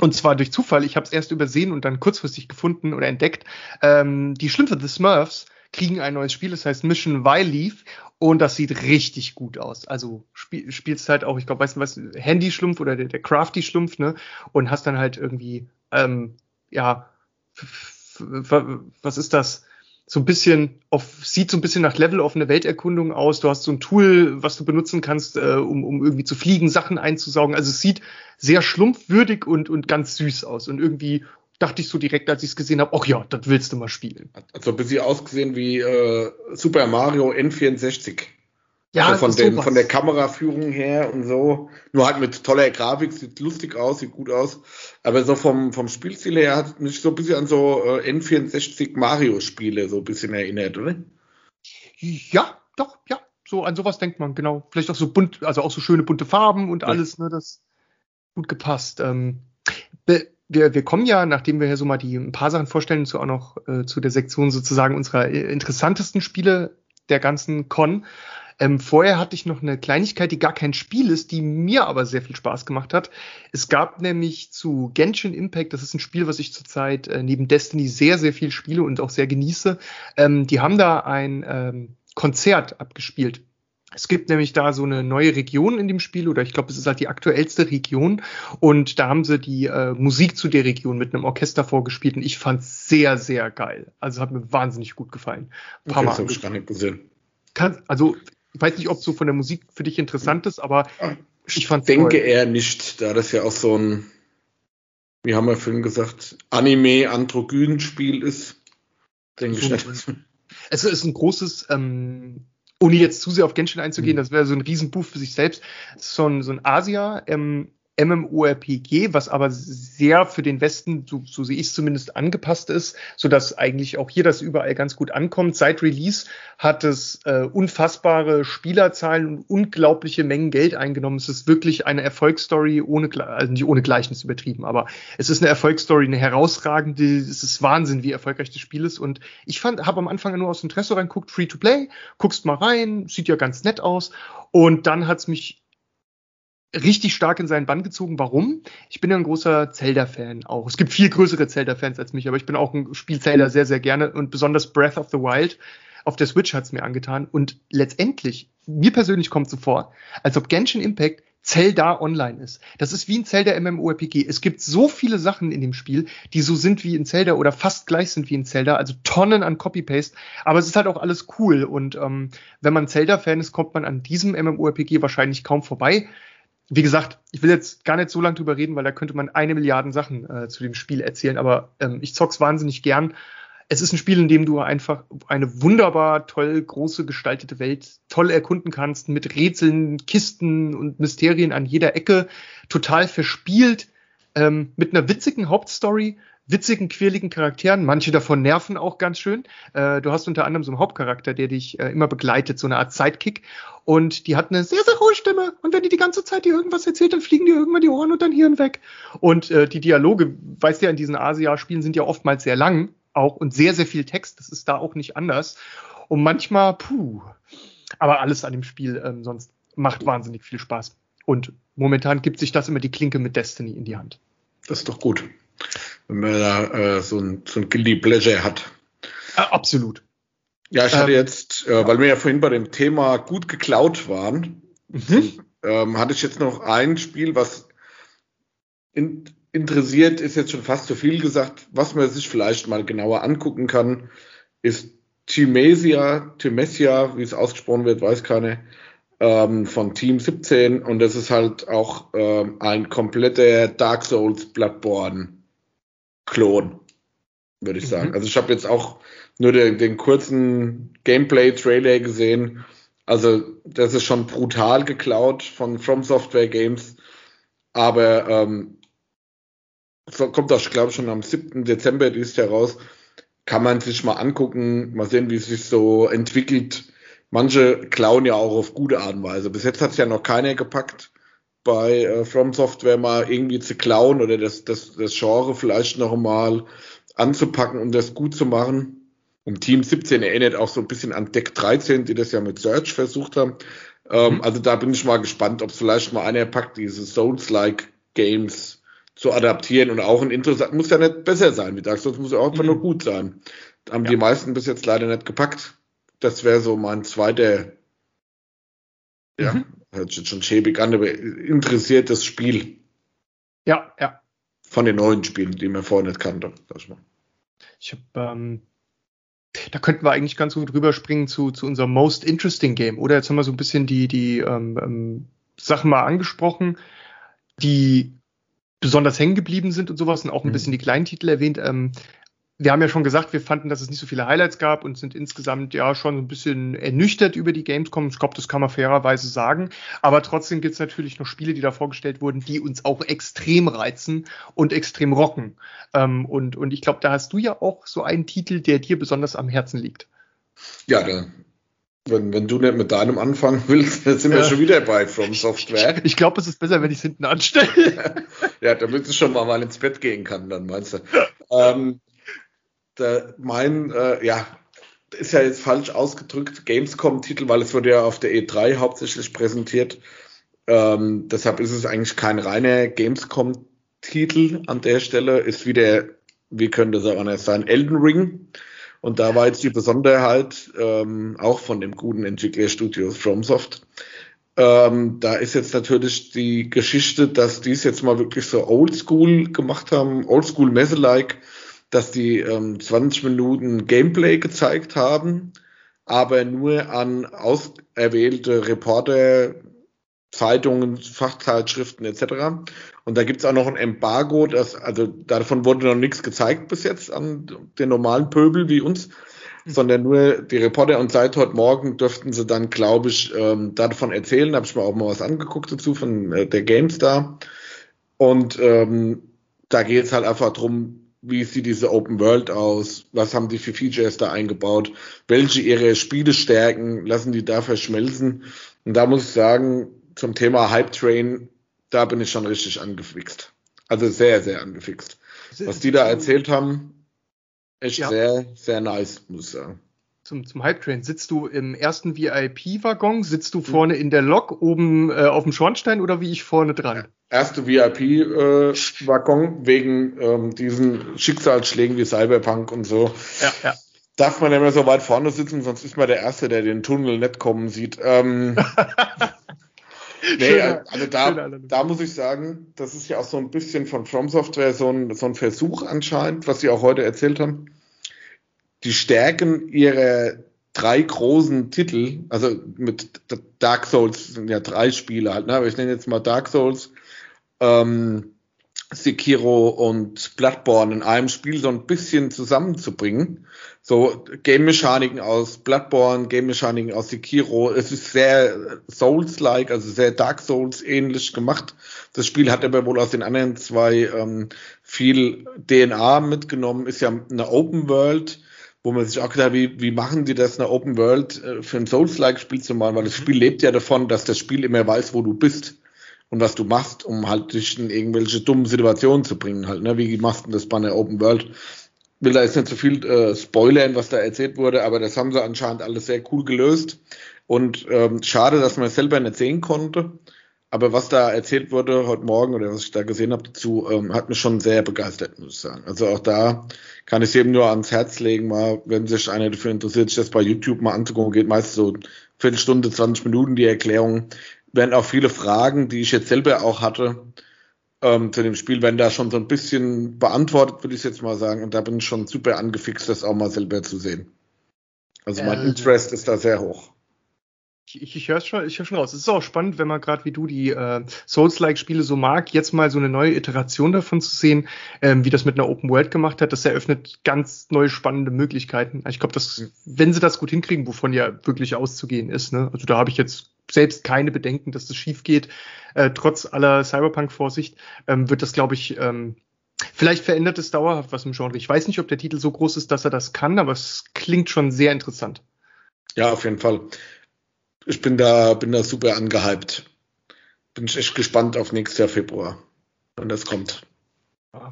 [SPEAKER 1] Und zwar durch Zufall, ich habe es erst übersehen und dann kurzfristig gefunden oder entdeckt. Ähm, die Schlümpfe The Smurfs kriegen ein neues Spiel, das heißt Mission Leaf und das sieht richtig gut aus. Also spiel, spielst halt auch, ich glaube, weißt du was, Handy-Schlumpf oder der, der Crafty-Schlumpf, ne? Und hast dann halt irgendwie, ähm, ja, was ist das? So ein bisschen auf, sieht so ein bisschen nach Level offene Welterkundung aus. Du hast so ein Tool, was du benutzen kannst, äh, um, um irgendwie zu fliegen, Sachen einzusaugen. Also es sieht sehr schlumpfwürdig und, und ganz süß aus und irgendwie dachte ich so direkt, als ich es gesehen habe, ach ja, das willst du mal spielen.
[SPEAKER 2] Also ein bisschen ausgesehen wie äh, Super Mario N64. Ja, also von, den, von der Kameraführung her und so. Nur halt mit toller Grafik, sieht lustig aus, sieht gut aus. Aber so vom, vom Spielstil her hat mich so ein bisschen an so äh, N64 Mario-Spiele so ein bisschen erinnert, oder?
[SPEAKER 1] Ja, doch, ja. So an sowas denkt man, genau. Vielleicht auch so bunt, also auch so schöne bunte Farben und alles, ja. ne, das gut gepasst. Ähm, wir, wir kommen ja, nachdem wir hier so mal die ein paar Sachen vorstellen, zu auch noch äh, zu der Sektion sozusagen unserer äh, interessantesten Spiele der ganzen Con. Ähm, vorher hatte ich noch eine Kleinigkeit, die gar kein Spiel ist, die mir aber sehr viel Spaß gemacht hat. Es gab nämlich zu Genshin Impact, das ist ein Spiel, was ich zurzeit äh, neben Destiny sehr, sehr viel spiele und auch sehr genieße. Ähm, die haben da ein ähm, Konzert abgespielt. Es gibt nämlich da so eine neue Region in dem Spiel oder ich glaube, es ist halt die aktuellste Region und da haben sie die äh, Musik zu der Region mit einem Orchester vorgespielt und ich fand es sehr, sehr geil. Also hat mir wahnsinnig gut gefallen.
[SPEAKER 2] Ein paar okay, Mal. Das ich gesehen.
[SPEAKER 1] Kann, also ich weiß nicht, ob so von der Musik für dich interessant ist, aber
[SPEAKER 2] ich fand denke toll. eher nicht, da das ja auch so ein, wie haben wir vorhin gesagt, Anime-Androgyn-Spiel ist. Denke so, ich nicht.
[SPEAKER 1] Es ist ein großes ähm, ohne jetzt zu sehr auf Genshin einzugehen, mhm. das wäre so ein Riesenbuch für sich selbst. So ein, so ein Asia, ähm, MMORPG, was aber sehr für den Westen, so, so sehe ich es zumindest, angepasst ist, so dass eigentlich auch hier das überall ganz gut ankommt. Seit Release hat es äh, unfassbare Spielerzahlen und unglaubliche Mengen Geld eingenommen. Es ist wirklich eine Erfolgsstory ohne, also nicht ohne Gleichnis übertrieben, aber es ist eine Erfolgsstory, eine herausragende, es ist Wahnsinn, wie erfolgreich das Spiel ist. Und ich fand, habe am Anfang nur aus Interesse reinguckt, free to play, guckst mal rein, sieht ja ganz nett aus. Und dann hat's mich richtig stark in seinen Bann gezogen. Warum? Ich bin ja ein großer Zelda-Fan auch. Es gibt viel größere Zelda-Fans als mich, aber ich bin auch ein Spiel Zelda sehr, sehr gerne und besonders Breath of the Wild auf der Switch hat's mir angetan. Und letztendlich, mir persönlich kommt so vor, als ob Genshin Impact Zelda online ist. Das ist wie ein Zelda MMORPG. Es gibt so viele Sachen in dem Spiel, die so sind wie in Zelda oder fast gleich sind wie in Zelda, also Tonnen an Copy-Paste. Aber es ist halt auch alles cool. Und ähm, wenn man Zelda-Fan ist, kommt man an diesem MMORPG wahrscheinlich kaum vorbei wie gesagt, ich will jetzt gar nicht so lange drüber reden, weil da könnte man eine Milliarde Sachen äh, zu dem Spiel erzählen, aber ähm, ich zock's wahnsinnig gern. Es ist ein Spiel, in dem du einfach eine wunderbar toll große gestaltete Welt toll erkunden kannst, mit Rätseln, Kisten und Mysterien an jeder Ecke, total verspielt, ähm, mit einer witzigen Hauptstory, witzigen, quirligen Charakteren. Manche davon nerven auch ganz schön. Äh, du hast unter anderem so einen Hauptcharakter, der dich äh, immer begleitet, so eine Art Sidekick. Und die hat eine sehr, sehr hohe Stimme. Und wenn die die ganze Zeit dir irgendwas erzählt, dann fliegen dir irgendwann die Ohren und dein Hirn weg. Und äh, die Dialoge, weißt du ja, in diesen Asia-Spielen sind ja oftmals sehr lang auch und sehr, sehr viel Text. Das ist da auch nicht anders. Und manchmal, puh. Aber alles an dem Spiel ähm, sonst macht wahnsinnig viel Spaß. Und momentan gibt sich das immer die Klinke mit Destiny in die Hand.
[SPEAKER 2] Das ist doch gut wenn man da äh, so ein, so ein Guilty Pleasure hat.
[SPEAKER 1] Absolut.
[SPEAKER 2] Ja, ich hatte ähm, jetzt, äh, weil wir ja vorhin bei dem Thema gut geklaut waren, mhm. ähm, hatte ich jetzt noch ein Spiel, was in, interessiert, ist jetzt schon fast zu viel gesagt, was man sich vielleicht mal genauer angucken kann, ist Timesia, Timesia, wie es ausgesprochen wird, weiß keine, ähm, von Team 17 und das ist halt auch ähm, ein kompletter Dark Souls Bloodborne Klon, würde ich sagen. Mhm. Also ich habe jetzt auch nur den, den kurzen Gameplay-Trailer gesehen. Also das ist schon brutal geklaut von From Software Games. Aber ähm, so kommt das, glaube ich, schon am 7. Dezember dieses Jahr raus. Kann man sich mal angucken, mal sehen, wie es sich so entwickelt. Manche klauen ja auch auf gute Art und Weise. Bis jetzt hat es ja noch keiner gepackt bei äh, From Software mal irgendwie zu klauen oder das, das, das Genre vielleicht noch mal anzupacken und das gut zu machen. Und Team 17 erinnert auch so ein bisschen an Deck 13, die das ja mit Search versucht haben. Ähm, mhm. Also da bin ich mal gespannt, ob es vielleicht mal einer packt, diese Souls-like Games zu adaptieren und auch ein interessant, muss ja nicht besser sein wie Dark Souls, muss ja auch einfach mhm. nur gut sein. Haben ja. die meisten bis jetzt leider nicht gepackt. Das wäre so mein zweiter ja, mhm hört sich schon schäbig an, aber interessiert das Spiel.
[SPEAKER 1] Ja, ja.
[SPEAKER 2] Von den neuen Spielen, die man vorher nicht kannte.
[SPEAKER 1] Ich habe, ähm, da könnten wir eigentlich ganz gut rüberspringen zu, zu unserem Most Interesting Game. Oder jetzt haben wir so ein bisschen die, die ähm, ähm, Sachen mal angesprochen, die besonders hängen geblieben sind und sowas und auch ein mhm. bisschen die kleinen Titel erwähnt. Ähm, wir haben ja schon gesagt, wir fanden, dass es nicht so viele Highlights gab und sind insgesamt ja schon ein bisschen ernüchtert über die Gamescom. Ich glaube, das kann man fairerweise sagen. Aber trotzdem gibt es natürlich noch Spiele, die da vorgestellt wurden, die uns auch extrem reizen und extrem rocken. Ähm, und, und ich glaube, da hast du ja auch so einen Titel, der dir besonders am Herzen liegt.
[SPEAKER 2] Ja, da, wenn, wenn du nicht mit deinem anfangen willst, dann sind ja. wir schon wieder bei From Software.
[SPEAKER 1] Ich glaube, es ist besser, wenn ich es hinten anstelle.
[SPEAKER 2] ja, damit es schon mal, mal ins Bett gehen kann, dann meinst du. ähm, der, mein, äh, ja, ist ja jetzt falsch ausgedrückt, Gamescom-Titel, weil es wurde ja auf der E3 hauptsächlich präsentiert. Ähm, deshalb ist es eigentlich kein reiner Gamescom-Titel an der Stelle, ist wie der, wie könnte es auch sein, Elden Ring. Und da war jetzt die Besonderheit ähm, auch von dem guten Entwicklerstudio FromSoft. Ähm, da ist jetzt natürlich die Geschichte, dass die es jetzt mal wirklich so Oldschool gemacht haben, Oldschool Messe-like, dass die ähm, 20 Minuten Gameplay gezeigt haben, aber nur an auserwählte Reporter, Zeitungen, Fachzeitschriften etc. Und da gibt's auch noch ein Embargo, das, also davon wurde noch nichts gezeigt bis jetzt an den normalen Pöbel wie uns, mhm. sondern nur die Reporter und seit heute Morgen dürften sie dann, glaube ich, ähm, davon erzählen. Da habe ich mir auch mal was angeguckt dazu von äh, der GameStar. Und ähm, da geht es halt einfach drum, wie sieht diese Open World aus? Was haben die für Features da eingebaut? Welche ihre Spiele stärken? Lassen die da verschmelzen? Und da muss ich sagen, zum Thema Hype Train, da bin ich schon richtig angefixt. Also sehr, sehr angefixt. Was die da erzählt haben, echt ja. sehr, sehr nice, muss ich sagen.
[SPEAKER 1] Zum, zum Hype Train. Sitzt du im ersten VIP-Waggon? Sitzt du vorne in der Lok oben äh, auf dem Schornstein oder wie ich vorne dran?
[SPEAKER 2] Erste VIP-Waggon äh, wegen ähm, diesen Schicksalsschlägen wie Cyberpunk und so. Ja, ja. Darf man ja immer so weit vorne sitzen, sonst ist man der Erste, der den Tunnel nicht kommen sieht. Ähm, nee, schöner, also da, da muss ich sagen, das ist ja auch so ein bisschen von From Software so ein, so ein Versuch anscheinend, was sie auch heute erzählt haben. Die Stärken ihrer drei großen Titel, also mit Dark Souls sind ja drei Spiele halt, ne? aber ich nenne jetzt mal Dark Souls, ähm, Sekiro und Bloodborne in einem Spiel so ein bisschen zusammenzubringen so Game-Mechaniken aus Bloodborne, Game-Mechaniken aus Sekiro. Es ist sehr Souls-like, also sehr Dark Souls ähnlich gemacht. Das Spiel hat aber wohl aus den anderen zwei ähm, viel DNA mitgenommen. Ist ja eine Open World, wo man sich auch gedacht hat, wie, wie machen die das, eine Open World äh, für ein Souls-like-Spiel zu machen? Weil das Spiel lebt ja davon, dass das Spiel immer weiß, wo du bist und was du machst, um halt dich in irgendwelche dummen Situationen zu bringen halt. Ne? Wie machst du das bei einer Open World? will da jetzt nicht so viel äh, spoilern, was da erzählt wurde, aber das haben sie anscheinend alles sehr cool gelöst. Und ähm, schade, dass man es selber nicht sehen konnte. Aber was da erzählt wurde heute Morgen oder was ich da gesehen habe dazu, ähm, hat mich schon sehr begeistert, muss ich sagen. Also auch da kann ich es eben nur ans Herz legen, mal, wenn sich einer dafür interessiert, sich das bei YouTube mal anzugucken, geht meist so Viertelstunde, 20 Minuten die Erklärung. Werden auch viele Fragen, die ich jetzt selber auch hatte, ähm, zu dem Spiel werden da schon so ein bisschen beantwortet, würde ich jetzt mal sagen. Und da bin ich schon super angefixt, das auch mal selber zu sehen. Also mein äh, Interest ist da sehr hoch.
[SPEAKER 1] Ich, ich, höre schon, ich hör schon raus. Es ist auch spannend, wenn man gerade wie du die äh, Souls-like-Spiele so mag, jetzt mal so eine neue Iteration davon zu sehen, ähm, wie das mit einer Open World gemacht hat. Das eröffnet ganz neue spannende Möglichkeiten. Ich glaube, dass wenn sie das gut hinkriegen, wovon ja wirklich auszugehen ist, ne? Also da habe ich jetzt selbst keine Bedenken, dass das schief geht. Äh, trotz aller Cyberpunk-Vorsicht ähm, wird das, glaube ich, ähm, vielleicht verändert es dauerhaft was im Genre. Ich weiß nicht, ob der Titel so groß ist, dass er das kann, aber es klingt schon sehr interessant.
[SPEAKER 2] Ja, auf jeden Fall. Ich bin da, bin da super angehypt. Bin ich echt gespannt auf nächstes Jahr Februar, wenn das kommt.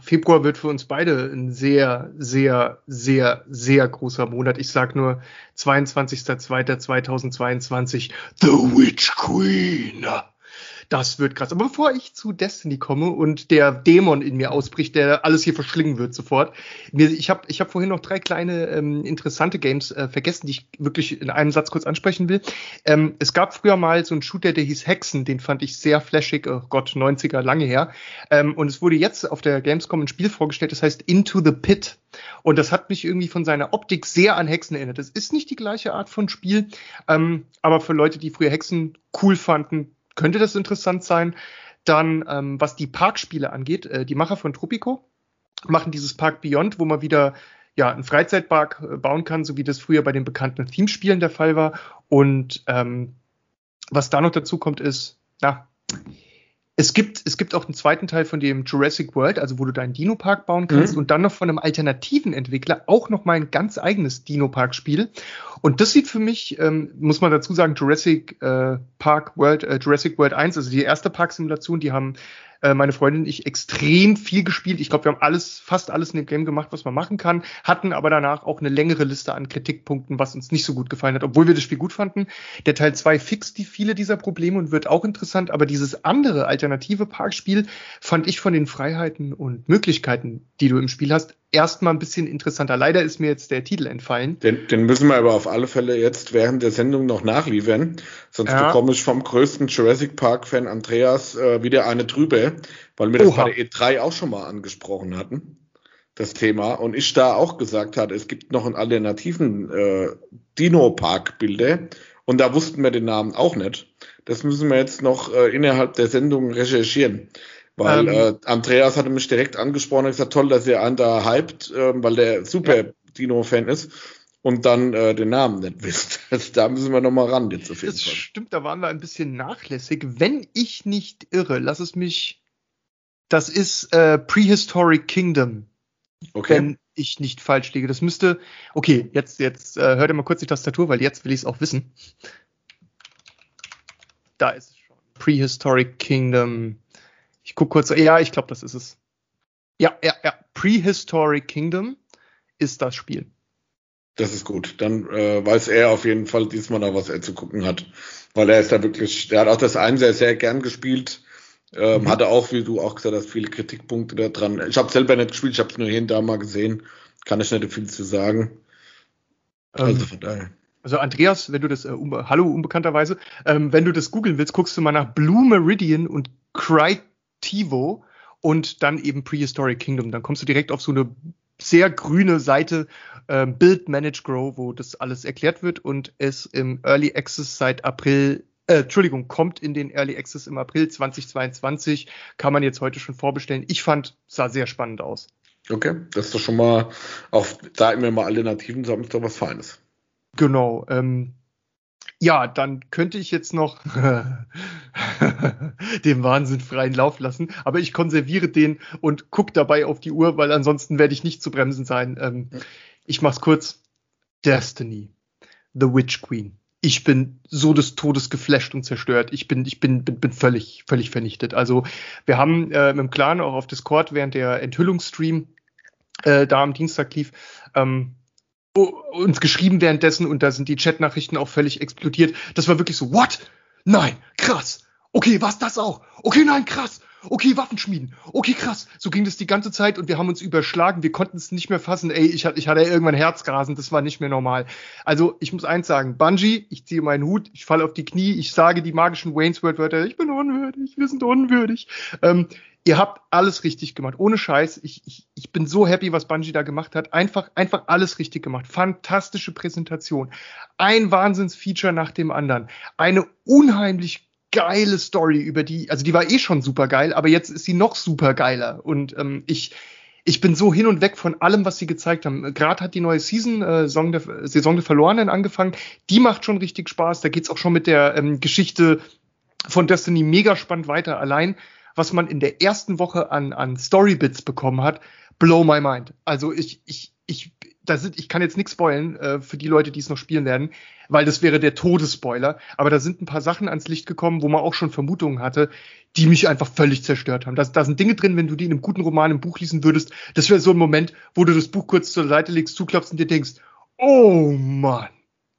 [SPEAKER 1] Februar wird für uns beide ein sehr, sehr, sehr, sehr großer Monat. Ich sag nur 22.02.2022 The Witch Queen. Das wird krass. Aber bevor ich zu Destiny komme und der Dämon in mir ausbricht, der alles hier verschlingen wird sofort, ich habe ich hab vorhin noch drei kleine ähm, interessante Games äh, vergessen, die ich wirklich in einem Satz kurz ansprechen will. Ähm, es gab früher mal so einen Shooter, der hieß Hexen, den fand ich sehr flashig, oh Gott, 90er, lange her. Ähm, und es wurde jetzt auf der Gamescom ein Spiel vorgestellt, das heißt Into the Pit. Und das hat mich irgendwie von seiner Optik sehr an Hexen erinnert. Das ist nicht die gleiche Art von Spiel, ähm, aber für Leute, die früher Hexen cool fanden, könnte das interessant sein. Dann, ähm, was die Parkspiele angeht, äh, die Macher von Tropico machen dieses Park Beyond, wo man wieder ja, einen Freizeitpark äh, bauen kann, so wie das früher bei den bekannten Themespielen der Fall war. Und ähm, was da noch dazu kommt, ist, na, es gibt, es gibt auch einen zweiten Teil von dem Jurassic World, also wo du deinen Dino-Park bauen kannst mhm. und dann noch von einem alternativen Entwickler auch noch mal ein ganz eigenes Dino-Park-Spiel. Und das sieht für mich, ähm, muss man dazu sagen, Jurassic äh, Park World, äh, Jurassic World 1, also die erste Park-Simulation, die haben äh, meine Freundin und ich extrem viel gespielt. Ich glaube, wir haben alles, fast alles in dem Game gemacht, was man machen kann, hatten aber danach auch eine längere Liste an Kritikpunkten, was uns nicht so gut gefallen hat, obwohl wir das Spiel gut fanden. Der Teil 2 fixt die viele dieser Probleme und wird auch interessant, aber dieses andere alternative Parkspiel fand ich von den Freiheiten und Möglichkeiten, die du im Spiel hast, erstmal ein bisschen interessanter. Leider ist mir jetzt der Titel entfallen.
[SPEAKER 2] Den, den müssen wir aber auf alle Fälle jetzt während der Sendung noch nachliefern. Sonst ja. bekomme ich vom größten Jurassic Park-Fan Andreas äh, wieder eine drüber, weil wir das bei der E3 auch schon mal angesprochen hatten, das Thema. Und ich da auch gesagt hatte, es gibt noch einen alternativen äh, Dino-Park-Bilder. Und da wussten wir den Namen auch nicht. Das müssen wir jetzt noch äh, innerhalb der Sendung recherchieren. Weil ähm, äh, Andreas hatte mich direkt angesprochen und gesagt, toll, dass ihr einen da hypt, äh, weil der super ja. Dino-Fan ist und dann äh, den Namen nicht wisst. Also, da müssen wir nochmal ran jetzt
[SPEAKER 1] auf jeden das Fall. Stimmt, da waren wir ein bisschen nachlässig. Wenn ich nicht irre, lass es mich. Das ist äh, Prehistoric Kingdom. Okay. Wenn ich nicht falsch liege. Das müsste. Okay, jetzt, jetzt äh, hört ihr mal kurz die Tastatur, weil jetzt will ich es auch wissen. Da ist es schon. Prehistoric Kingdom. Ich gucke kurz. Ja, ich glaube, das ist es. Ja, ja, ja. Prehistoric Kingdom ist das Spiel.
[SPEAKER 2] Das ist gut. Dann äh, weiß er auf jeden Fall diesmal noch, was er zu gucken hat. Weil er ist da wirklich, der hat auch das einen sehr, sehr gern gespielt. Ähm, mhm. Hatte auch, wie du auch gesagt hast, viele Kritikpunkte da dran. Ich habe selber nicht gespielt, ich habe es nur hier und da mal gesehen. Kann ich nicht viel zu sagen.
[SPEAKER 1] Also ähm, von daher. Also Andreas, wenn du das, äh, um, hallo unbekannterweise, ähm, wenn du das googeln willst, guckst du mal nach Blue Meridian und Cry Tivo und dann eben Prehistoric Kingdom. Dann kommst du direkt auf so eine sehr grüne Seite äh, Build, Manage, Grow, wo das alles erklärt wird und es im Early Access seit April äh, Entschuldigung, kommt in den Early Access im April 2022. Kann man jetzt heute schon vorbestellen. Ich fand, sah sehr spannend aus.
[SPEAKER 2] Okay, das ist doch schon mal, auch sagen wir mal Alternativen, so ist doch was Feines.
[SPEAKER 1] Genau. Ähm, ja, dann könnte ich jetzt noch dem Wahnsinn freien Lauf lassen, aber ich konserviere den und gucke dabei auf die Uhr, weil ansonsten werde ich nicht zu bremsen sein. Ähm, ich mach's kurz. Destiny. The Witch Queen. Ich bin so des Todes geflasht und zerstört. Ich bin, ich bin, bin, bin völlig, völlig vernichtet. Also wir haben äh, mit dem Clan auch auf Discord während der Enthüllungsstream äh, da am Dienstag lief, ähm, uns geschrieben währenddessen und da sind die Chatnachrichten auch völlig explodiert. Das war wirklich so, what? Nein, krass. Okay, was das auch? Okay, nein, krass. Okay, Waffenschmieden. Okay, krass. So ging das die ganze Zeit und wir haben uns überschlagen. Wir konnten es nicht mehr fassen. Ey, ich, ich hatte irgendwann Herzgrasen. Das war nicht mehr normal. Also, ich muss eins sagen. Bungie, ich ziehe meinen Hut, ich falle auf die Knie, ich sage die magischen Waynesworth-Wörter. Ich bin unwürdig, wir sind unwürdig. Ähm, ihr habt alles richtig gemacht. Ohne Scheiß. Ich, ich, ich bin so happy, was Bungie da gemacht hat. Einfach, einfach alles richtig gemacht. Fantastische Präsentation. Ein Wahnsinnsfeature nach dem anderen. Eine unheimlich geile Story über die, also die war eh schon super geil, aber jetzt ist sie noch super geiler. Und ähm, ich, ich bin so hin und weg von allem, was sie gezeigt haben. Gerade hat die neue Season, äh, Saison, der, Saison der Verlorenen angefangen. Die macht schon richtig Spaß. Da geht's auch schon mit der ähm, Geschichte von Destiny mega spannend weiter. Allein was man in der ersten Woche an, an Storybits bekommen hat, blow my mind. Also ich, ich, ich, da sind, ich kann jetzt nichts spoilen äh, für die Leute, die es noch spielen werden, weil das wäre der Todesspoiler. Aber da sind ein paar Sachen ans Licht gekommen, wo man auch schon Vermutungen hatte, die mich einfach völlig zerstört haben. Da, da sind Dinge drin, wenn du die in einem guten Roman im Buch lesen würdest, das wäre so ein Moment, wo du das Buch kurz zur Seite legst, zuklappst und dir denkst, oh Mann,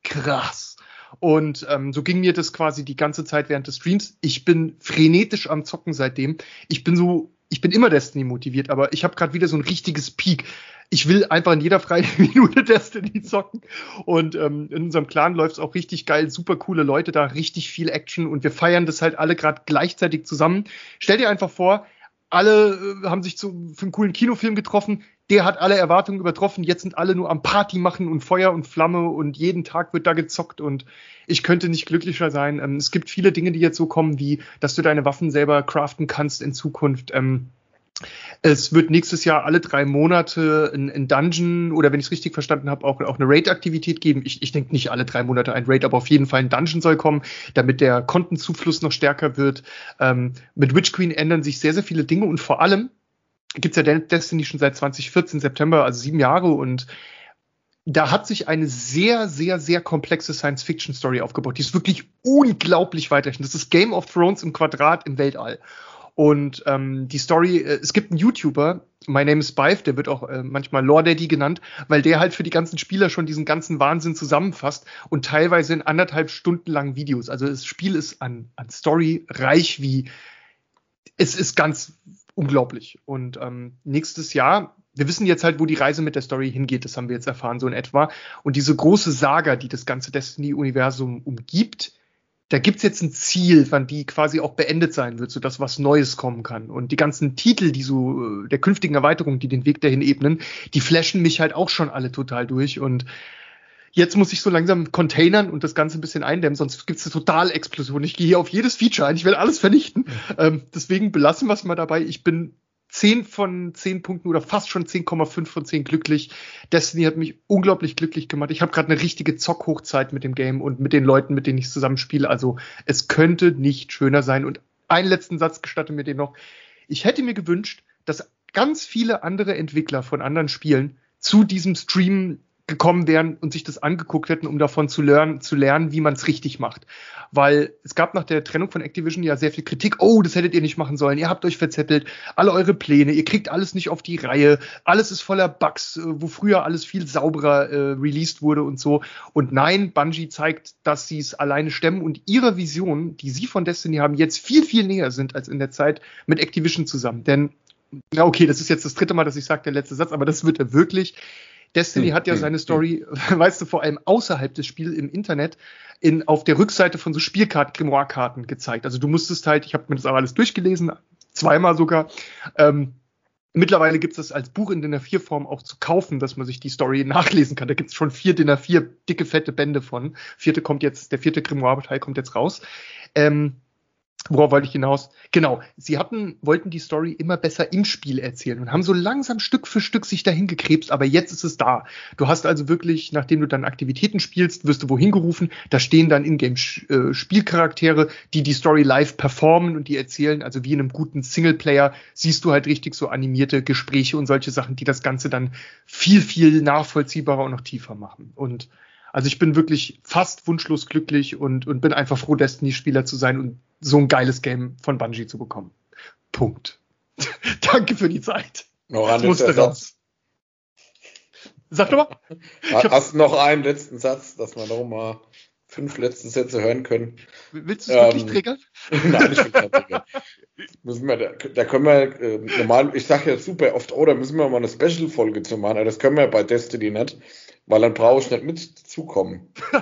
[SPEAKER 1] krass. Und ähm, so ging mir das quasi die ganze Zeit während des Streams. Ich bin frenetisch am Zocken seitdem. Ich bin so, ich bin immer Destiny motiviert, aber ich habe gerade wieder so ein richtiges Peak. Ich will einfach in jeder freien Minute Destiny zocken. Und ähm, in unserem Clan läuft es auch richtig geil, super coole Leute da, richtig viel Action und wir feiern das halt alle gerade gleichzeitig zusammen. Stell dir einfach vor, alle äh, haben sich zu, für einen coolen Kinofilm getroffen der hat alle Erwartungen übertroffen. Jetzt sind alle nur am Party machen und Feuer und Flamme und jeden Tag wird da gezockt und ich könnte nicht glücklicher sein. Ähm, es gibt viele Dinge, die jetzt so kommen, wie dass du deine Waffen selber craften kannst in Zukunft. Ähm, es wird nächstes Jahr alle drei Monate ein, ein Dungeon oder wenn ich es richtig verstanden habe, auch, auch eine Raid-Aktivität geben. Ich, ich denke nicht alle drei Monate ein Raid, aber auf jeden Fall ein Dungeon soll kommen, damit der Kontenzufluss noch stärker wird. Ähm, mit Witch Queen ändern sich sehr, sehr viele Dinge und vor allem, gibt's ja Destiny schon seit 2014 September, also sieben Jahre und da hat sich eine sehr, sehr, sehr komplexe Science-Fiction-Story aufgebaut. Die ist wirklich unglaublich weiterhin. Das ist Game of Thrones im Quadrat im Weltall. Und ähm, die Story, äh, es gibt einen YouTuber, My Name is Bive, der wird auch äh, manchmal Lore Daddy genannt, weil der halt für die ganzen Spieler schon diesen ganzen Wahnsinn zusammenfasst und teilweise in anderthalb Stunden langen Videos. Also das Spiel ist an, an Story reich wie es ist ganz unglaublich. Und ähm, nächstes Jahr, wir wissen jetzt halt, wo die Reise mit der Story hingeht, das haben wir jetzt erfahren, so in etwa. Und diese große Saga, die das ganze Destiny-Universum umgibt, da gibt's jetzt ein Ziel, wann die quasi auch beendet sein wird, sodass was Neues kommen kann. Und die ganzen Titel, die so äh, der künftigen Erweiterung, die den Weg dahin ebnen, die flashen mich halt auch schon alle total durch. Und jetzt muss ich so langsam containern und das Ganze ein bisschen eindämmen, sonst gibt's eine Totalexplosion. Ich gehe hier auf jedes Feature ein, ich will alles vernichten. Ähm, deswegen belassen wir es mal dabei. Ich bin 10 von 10 Punkten oder fast schon 10,5 von 10 glücklich. Destiny hat mich unglaublich glücklich gemacht. Ich habe gerade eine richtige Zockhochzeit mit dem Game und mit den Leuten, mit denen ich zusammenspiele. Also es könnte nicht schöner sein. Und einen letzten Satz gestatte mir den noch. Ich hätte mir gewünscht, dass ganz viele andere Entwickler von anderen Spielen zu diesem Stream gekommen wären und sich das angeguckt hätten, um davon zu lernen, zu lernen, wie man es richtig macht. Weil es gab nach der Trennung von Activision ja sehr viel Kritik. Oh, das hättet ihr nicht machen sollen. Ihr habt euch verzettelt. Alle eure Pläne. Ihr kriegt alles nicht auf die Reihe. Alles ist voller Bugs, äh, wo früher alles viel sauberer äh, released wurde und so. Und nein, Bungie zeigt, dass sie es alleine stemmen und ihre Vision, die sie von Destiny haben, jetzt viel, viel näher sind als in der Zeit mit Activision zusammen. Denn, ja, okay, das ist jetzt das dritte Mal, dass ich sage, der letzte Satz, aber das wird er wirklich Destiny hm, hat ja hm, seine hm. Story, weißt du, vor allem außerhalb des Spiels im Internet in, auf der Rückseite von so Spielkarten, Grimoire-Karten gezeigt. Also du musstest halt, ich habe mir das auch alles durchgelesen, zweimal sogar. Ähm, mittlerweile gibt es das als Buch in DIN A4-Form auch zu kaufen, dass man sich die Story nachlesen kann. Da gibt es schon vier DIN A4 dicke, fette Bände von. Vierte kommt jetzt, der vierte Grimoire-Teil kommt jetzt raus. Ähm, Worauf wollte ich hinaus? Genau, sie hatten, wollten die Story immer besser im Spiel erzählen und haben so langsam Stück für Stück sich dahin gekrebst, aber jetzt ist es da. Du hast also wirklich, nachdem du dann Aktivitäten spielst, wirst du wohin gerufen, da stehen dann Ingame-Spielcharaktere, die die Story live performen und die erzählen, also wie in einem guten Singleplayer, siehst du halt richtig so animierte Gespräche und solche Sachen, die das Ganze dann viel, viel nachvollziehbarer und noch tiefer machen. Und also ich bin wirklich fast wunschlos glücklich und, und bin einfach froh, Destiny-Spieler zu sein und so ein geiles Game von Bungie zu bekommen. Punkt. Danke für die Zeit.
[SPEAKER 2] Noch ein letzter Satz.
[SPEAKER 1] Sag doch mal.
[SPEAKER 2] Hast du noch einen letzten Satz, dass wir noch mal fünf letzte Sätze hören können?
[SPEAKER 1] Willst du es ähm, wirklich triggern?
[SPEAKER 2] Nein, ich will nicht triggern. müssen wir, da, da können wir äh, normal, ich sage ja super oft, oh, da müssen wir mal eine Special-Folge zu machen, aber das können wir bei Destiny nicht. Weil dann brauche ich nicht mitzukommen.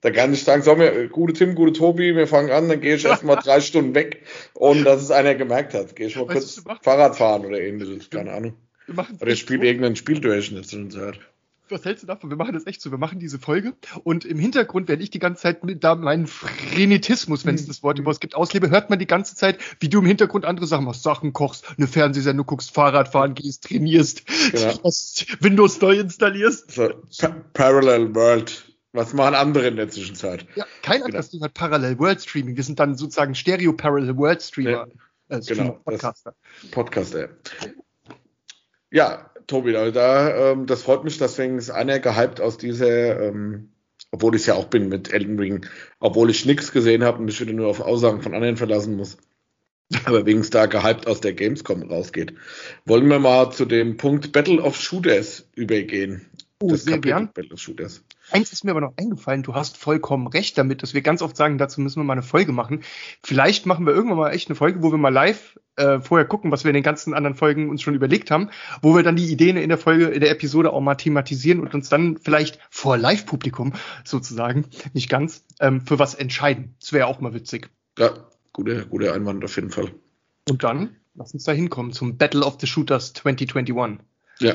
[SPEAKER 2] da kann ich sagen, so, wir, gute Tim, gute Tobi, wir fangen an, dann gehe ich erstmal drei Stunden weg, ohne dass es einer gemerkt hat. Gehe ich mal kurz Fahrrad fahren oder ähnliches, keine Ahnung. Oder ich spiele irgendein Spiel durch in der Zwischenzeit
[SPEAKER 1] was hältst du davon? Wir machen das echt so. Wir machen diese Folge und im Hintergrund werde ich die ganze Zeit mit da meinen Frenetismus, wenn es mhm. das Wort überhaupt gibt, auslebe, hört man die ganze Zeit, wie du im Hintergrund andere Sachen machst, Sachen kochst, eine Fernsehsendung guckst, Fahrrad fahren gehst, trainierst, genau. Windows neu installierst. So,
[SPEAKER 2] pa Parallel World. Was machen andere in der Zwischenzeit?
[SPEAKER 1] Ja, kein genau. anderes Ding hat Parallel World Streaming. Wir sind dann sozusagen Stereo Parallel World Streamer. Ja,
[SPEAKER 2] äh, Streamer genau, Podcaster. Podcaster. Ja, Tobi, also da, ähm, das freut mich, deswegen ist einer gehypt aus dieser, ähm, obwohl ich es ja auch bin mit Elden Ring, obwohl ich nichts gesehen habe und mich wieder nur auf Aussagen von anderen verlassen muss. Aber wegen es da gehypt aus der Gamescom rausgeht. Wollen wir mal zu dem Punkt Battle of Shooters übergehen.
[SPEAKER 1] Oh, das sehr Kapitel gern. Battle of Shooters. Eins ist mir aber noch eingefallen, du hast vollkommen recht damit, dass wir ganz oft sagen, dazu müssen wir mal eine Folge machen. Vielleicht machen wir irgendwann mal echt eine Folge, wo wir mal live äh, vorher gucken, was wir in den ganzen anderen Folgen uns schon überlegt haben, wo wir dann die Ideen in der Folge, in der Episode auch mal thematisieren und uns dann vielleicht vor Live-Publikum sozusagen, nicht ganz, ähm, für was entscheiden. Das wäre auch mal witzig.
[SPEAKER 2] Ja, guter gute Einwand auf jeden Fall.
[SPEAKER 1] Und dann, lass uns da hinkommen zum Battle of the Shooters 2021.
[SPEAKER 2] Ja.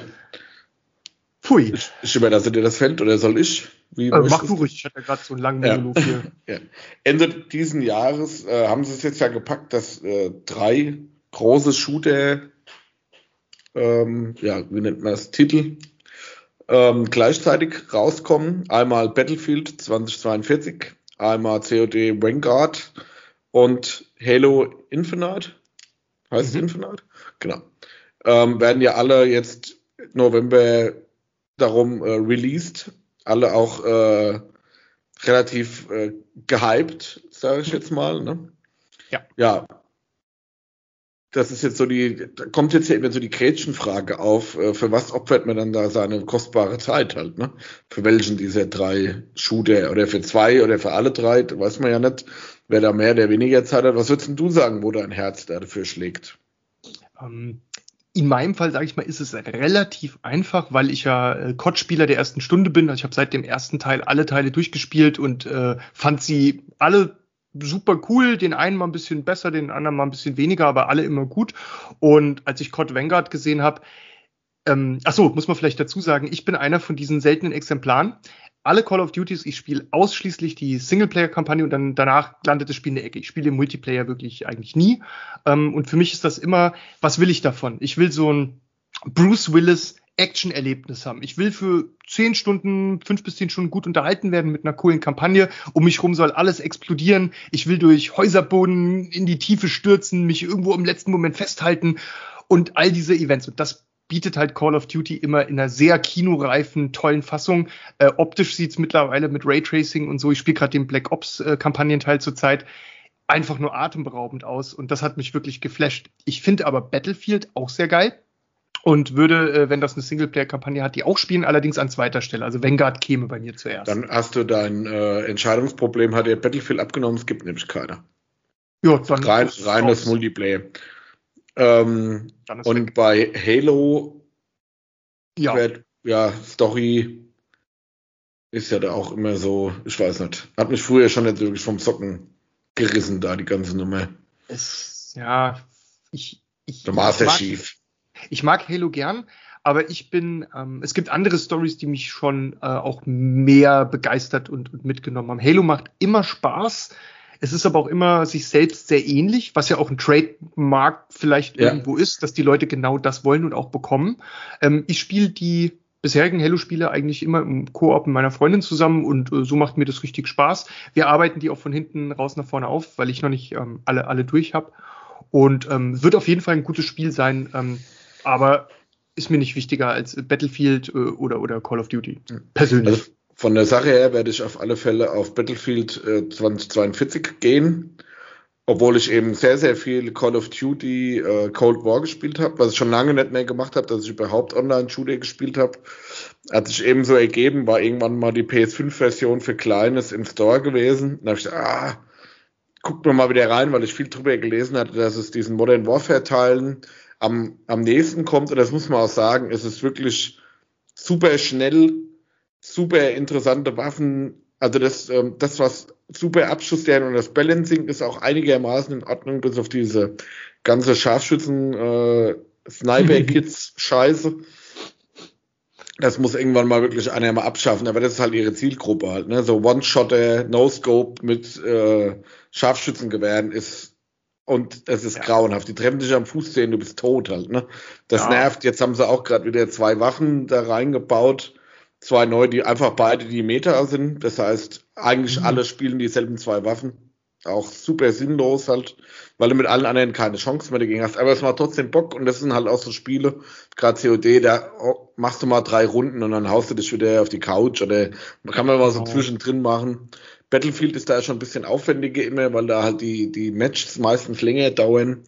[SPEAKER 2] Pfui. Ich, ich überlasse dir das Feld oder soll ich?
[SPEAKER 1] Wie äh, mach du ruhig, ich hatte gerade so einen langen Monolog ja. hier.
[SPEAKER 2] ja. Ende diesen Jahres äh, haben sie es jetzt ja gepackt, dass äh, drei große Shooter, ähm, ja, wie nennt man das, Titel, ähm, gleichzeitig rauskommen. Einmal Battlefield 2042, einmal COD Vanguard und Halo Infinite. Heißt mhm. Infinite? Genau. Ähm, werden ja alle jetzt November darum äh, released, alle auch äh, relativ äh, gehypt, sage ich jetzt mal. Ne? Ja. Ja, das ist jetzt so die, da kommt jetzt ja immer so die Gretchenfrage auf, äh, für was opfert man dann da seine kostbare Zeit halt, ne? Für welchen dieser drei Shooter oder für zwei oder für alle drei, weiß man ja nicht, wer da mehr, der weniger Zeit hat. Was würdest du sagen, wo dein Herz dafür schlägt?
[SPEAKER 1] Ähm, in meinem Fall, sage ich mal, ist es relativ einfach, weil ich ja äh, COD-Spieler der ersten Stunde bin. Also ich habe seit dem ersten Teil alle Teile durchgespielt und äh, fand sie alle super cool, den einen mal ein bisschen besser, den anderen mal ein bisschen weniger, aber alle immer gut. Und als ich COD Vanguard gesehen habe, ähm, ach so, muss man vielleicht dazu sagen, ich bin einer von diesen seltenen Exemplaren. Alle Call of Duties, ich spiele ausschließlich die Singleplayer-Kampagne und dann danach landet das Spiel in der Ecke. Ich spiele im Multiplayer wirklich eigentlich nie. Ähm, und für mich ist das immer, was will ich davon? Ich will so ein Bruce Willis Action-Erlebnis haben. Ich will für zehn Stunden, fünf bis zehn Stunden gut unterhalten werden mit einer coolen Kampagne. Um mich rum soll alles explodieren. Ich will durch Häuserboden in die Tiefe stürzen, mich irgendwo im letzten Moment festhalten und all diese Events. Und das bietet halt Call of Duty immer in einer sehr kinoreifen, tollen Fassung. Äh, optisch sieht's mittlerweile mit Raytracing und so. Ich spiele gerade den Black Ops äh, zurzeit einfach nur atemberaubend aus und das hat mich wirklich geflasht. Ich finde aber Battlefield auch sehr geil und würde, äh, wenn das eine Singleplayer-Kampagne hat, die auch spielen, allerdings an zweiter Stelle. Also Vanguard käme bei mir zuerst.
[SPEAKER 2] Dann hast du dein äh, Entscheidungsproblem, hat dir Battlefield abgenommen, es gibt nämlich keiner.
[SPEAKER 1] Ja, dann
[SPEAKER 2] Rein, reines Multiplayer. Ähm, und weg. bei Halo ja. Wird, ja, Story ist ja da auch immer so, ich weiß nicht, hat mich früher schon nicht wirklich vom Socken gerissen, da die ganze Nummer.
[SPEAKER 1] Es, ja, ich, ich,
[SPEAKER 2] der Master Chief.
[SPEAKER 1] Ich mag Halo gern, aber ich bin, ähm, es gibt andere Stories, die mich schon äh, auch mehr begeistert und, und mitgenommen haben. Halo macht immer Spaß. Es ist aber auch immer sich selbst sehr ähnlich, was ja auch ein Trademark vielleicht ja. irgendwo ist, dass die Leute genau das wollen und auch bekommen. Ähm, ich spiele die bisherigen Halo-Spiele eigentlich immer im Koop mit meiner Freundin zusammen und äh, so macht mir das richtig Spaß. Wir arbeiten die auch von hinten raus nach vorne auf, weil ich noch nicht ähm, alle, alle durch habe. Und ähm, wird auf jeden Fall ein gutes Spiel sein. Ähm, aber ist mir nicht wichtiger als Battlefield äh, oder, oder Call of Duty. Persönlich. Also
[SPEAKER 2] von der Sache her werde ich auf alle Fälle auf Battlefield äh, 2042 gehen. Obwohl ich eben sehr, sehr viel Call of Duty äh, Cold War gespielt habe, was ich schon lange nicht mehr gemacht habe, dass ich überhaupt Online-Shooter gespielt habe. Hat sich eben so ergeben, war irgendwann mal die PS5-Version für Kleines im Store gewesen. Da habe ich gesagt, ah, guckt mir mal wieder rein, weil ich viel drüber gelesen hatte, dass es diesen Modern Warfare-Teilen am, am nächsten kommt, und das muss man auch sagen, es ist wirklich super schnell, super interessante Waffen. Also das, ähm, das was super Abschussstern und das Balancing ist auch einigermaßen in Ordnung, bis auf diese ganze Scharfschützen äh, Sniper-Kids-Scheiße. Das muss irgendwann mal wirklich einer mal abschaffen, aber das ist halt ihre Zielgruppe halt, ne? So One-Shotter, No-Scope mit äh, Scharfschützengewehren ist und es ist ja. grauenhaft. Die treffen dich am Fuß sehen, du bist tot halt. Ne? Das ja. nervt. Jetzt haben sie auch gerade wieder zwei Waffen da reingebaut. Zwei neue, die einfach beide die Meter sind. Das heißt, eigentlich mhm. alle spielen dieselben zwei Waffen. Auch super sinnlos halt, weil du mit allen anderen keine Chance mehr dagegen hast. Aber es macht trotzdem Bock und das sind halt auch so Spiele, gerade COD, da machst du mal drei Runden und dann haust du dich wieder auf die Couch oder kann man mal so oh. zwischendrin machen. Battlefield ist da schon ein bisschen aufwendiger immer, weil da halt die, die Matches meistens länger dauern,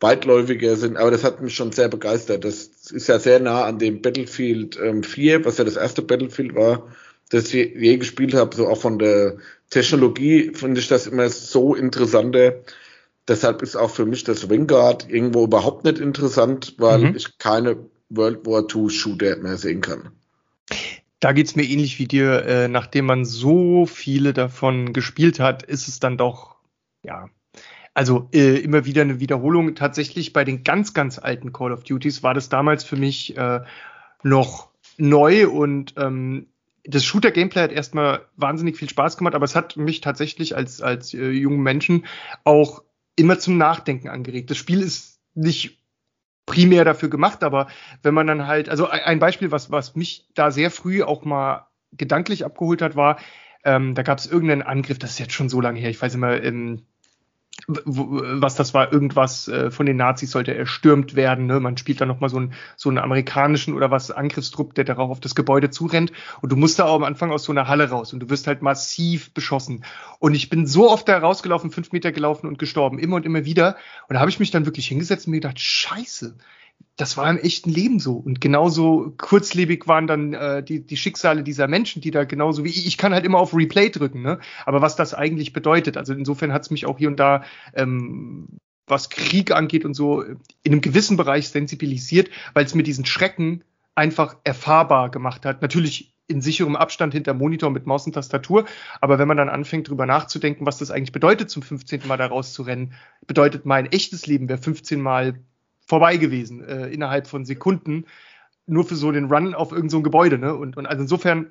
[SPEAKER 2] weitläufiger sind, aber das hat mich schon sehr begeistert. Das ist ja sehr nah an dem Battlefield ähm, 4, was ja das erste Battlefield war, das ich je, je gespielt habe, so auch von der Technologie finde ich das immer so interessanter. Deshalb ist auch für mich das Vanguard irgendwo überhaupt nicht interessant, weil mhm. ich keine World War II Shooter mehr sehen kann.
[SPEAKER 1] Da geht's mir ähnlich wie dir. Äh, nachdem man so viele davon gespielt hat, ist es dann doch, ja, also äh, immer wieder eine Wiederholung. Tatsächlich bei den ganz, ganz alten Call of Duties war das damals für mich äh, noch neu und ähm, das Shooter-Gameplay hat erstmal wahnsinnig viel Spaß gemacht, aber es hat mich tatsächlich als, als äh, jungen Menschen auch immer zum Nachdenken angeregt. Das Spiel ist nicht primär dafür gemacht, aber wenn man dann halt, also ein Beispiel, was, was mich da sehr früh auch mal gedanklich abgeholt hat, war, ähm, da gab es irgendeinen Angriff, das ist jetzt schon so lange her, ich weiß immer, ähm, was das war, irgendwas äh, von den Nazis sollte erstürmt werden. Ne? Man spielt da nochmal so einen, so einen amerikanischen oder was Angriffstrupp, der darauf auf das Gebäude zurennt. Und du musst da auch am Anfang aus so einer Halle raus und du wirst halt massiv beschossen. Und ich bin so oft da rausgelaufen, fünf Meter gelaufen und gestorben, immer und immer wieder. Und da habe ich mich dann wirklich hingesetzt und mir gedacht, scheiße, das war im echten Leben so. Und genauso kurzlebig waren dann äh, die, die Schicksale dieser Menschen, die da genauso wie ich, ich kann halt immer auf Replay drücken, ne? Aber was das eigentlich bedeutet, also insofern hat es mich auch hier und da, ähm, was Krieg angeht und so, in einem gewissen Bereich sensibilisiert, weil es mir diesen Schrecken einfach erfahrbar gemacht hat. Natürlich in sicherem Abstand hinter Monitor mit Maus und Tastatur. Aber wenn man dann anfängt, drüber nachzudenken, was das eigentlich bedeutet, zum 15. Mal da rauszurennen, bedeutet mein echtes Leben wäre 15 Mal vorbei gewesen, äh, innerhalb von Sekunden, nur für so den Run auf irgendein so Gebäude. Ne? Und, und also insofern,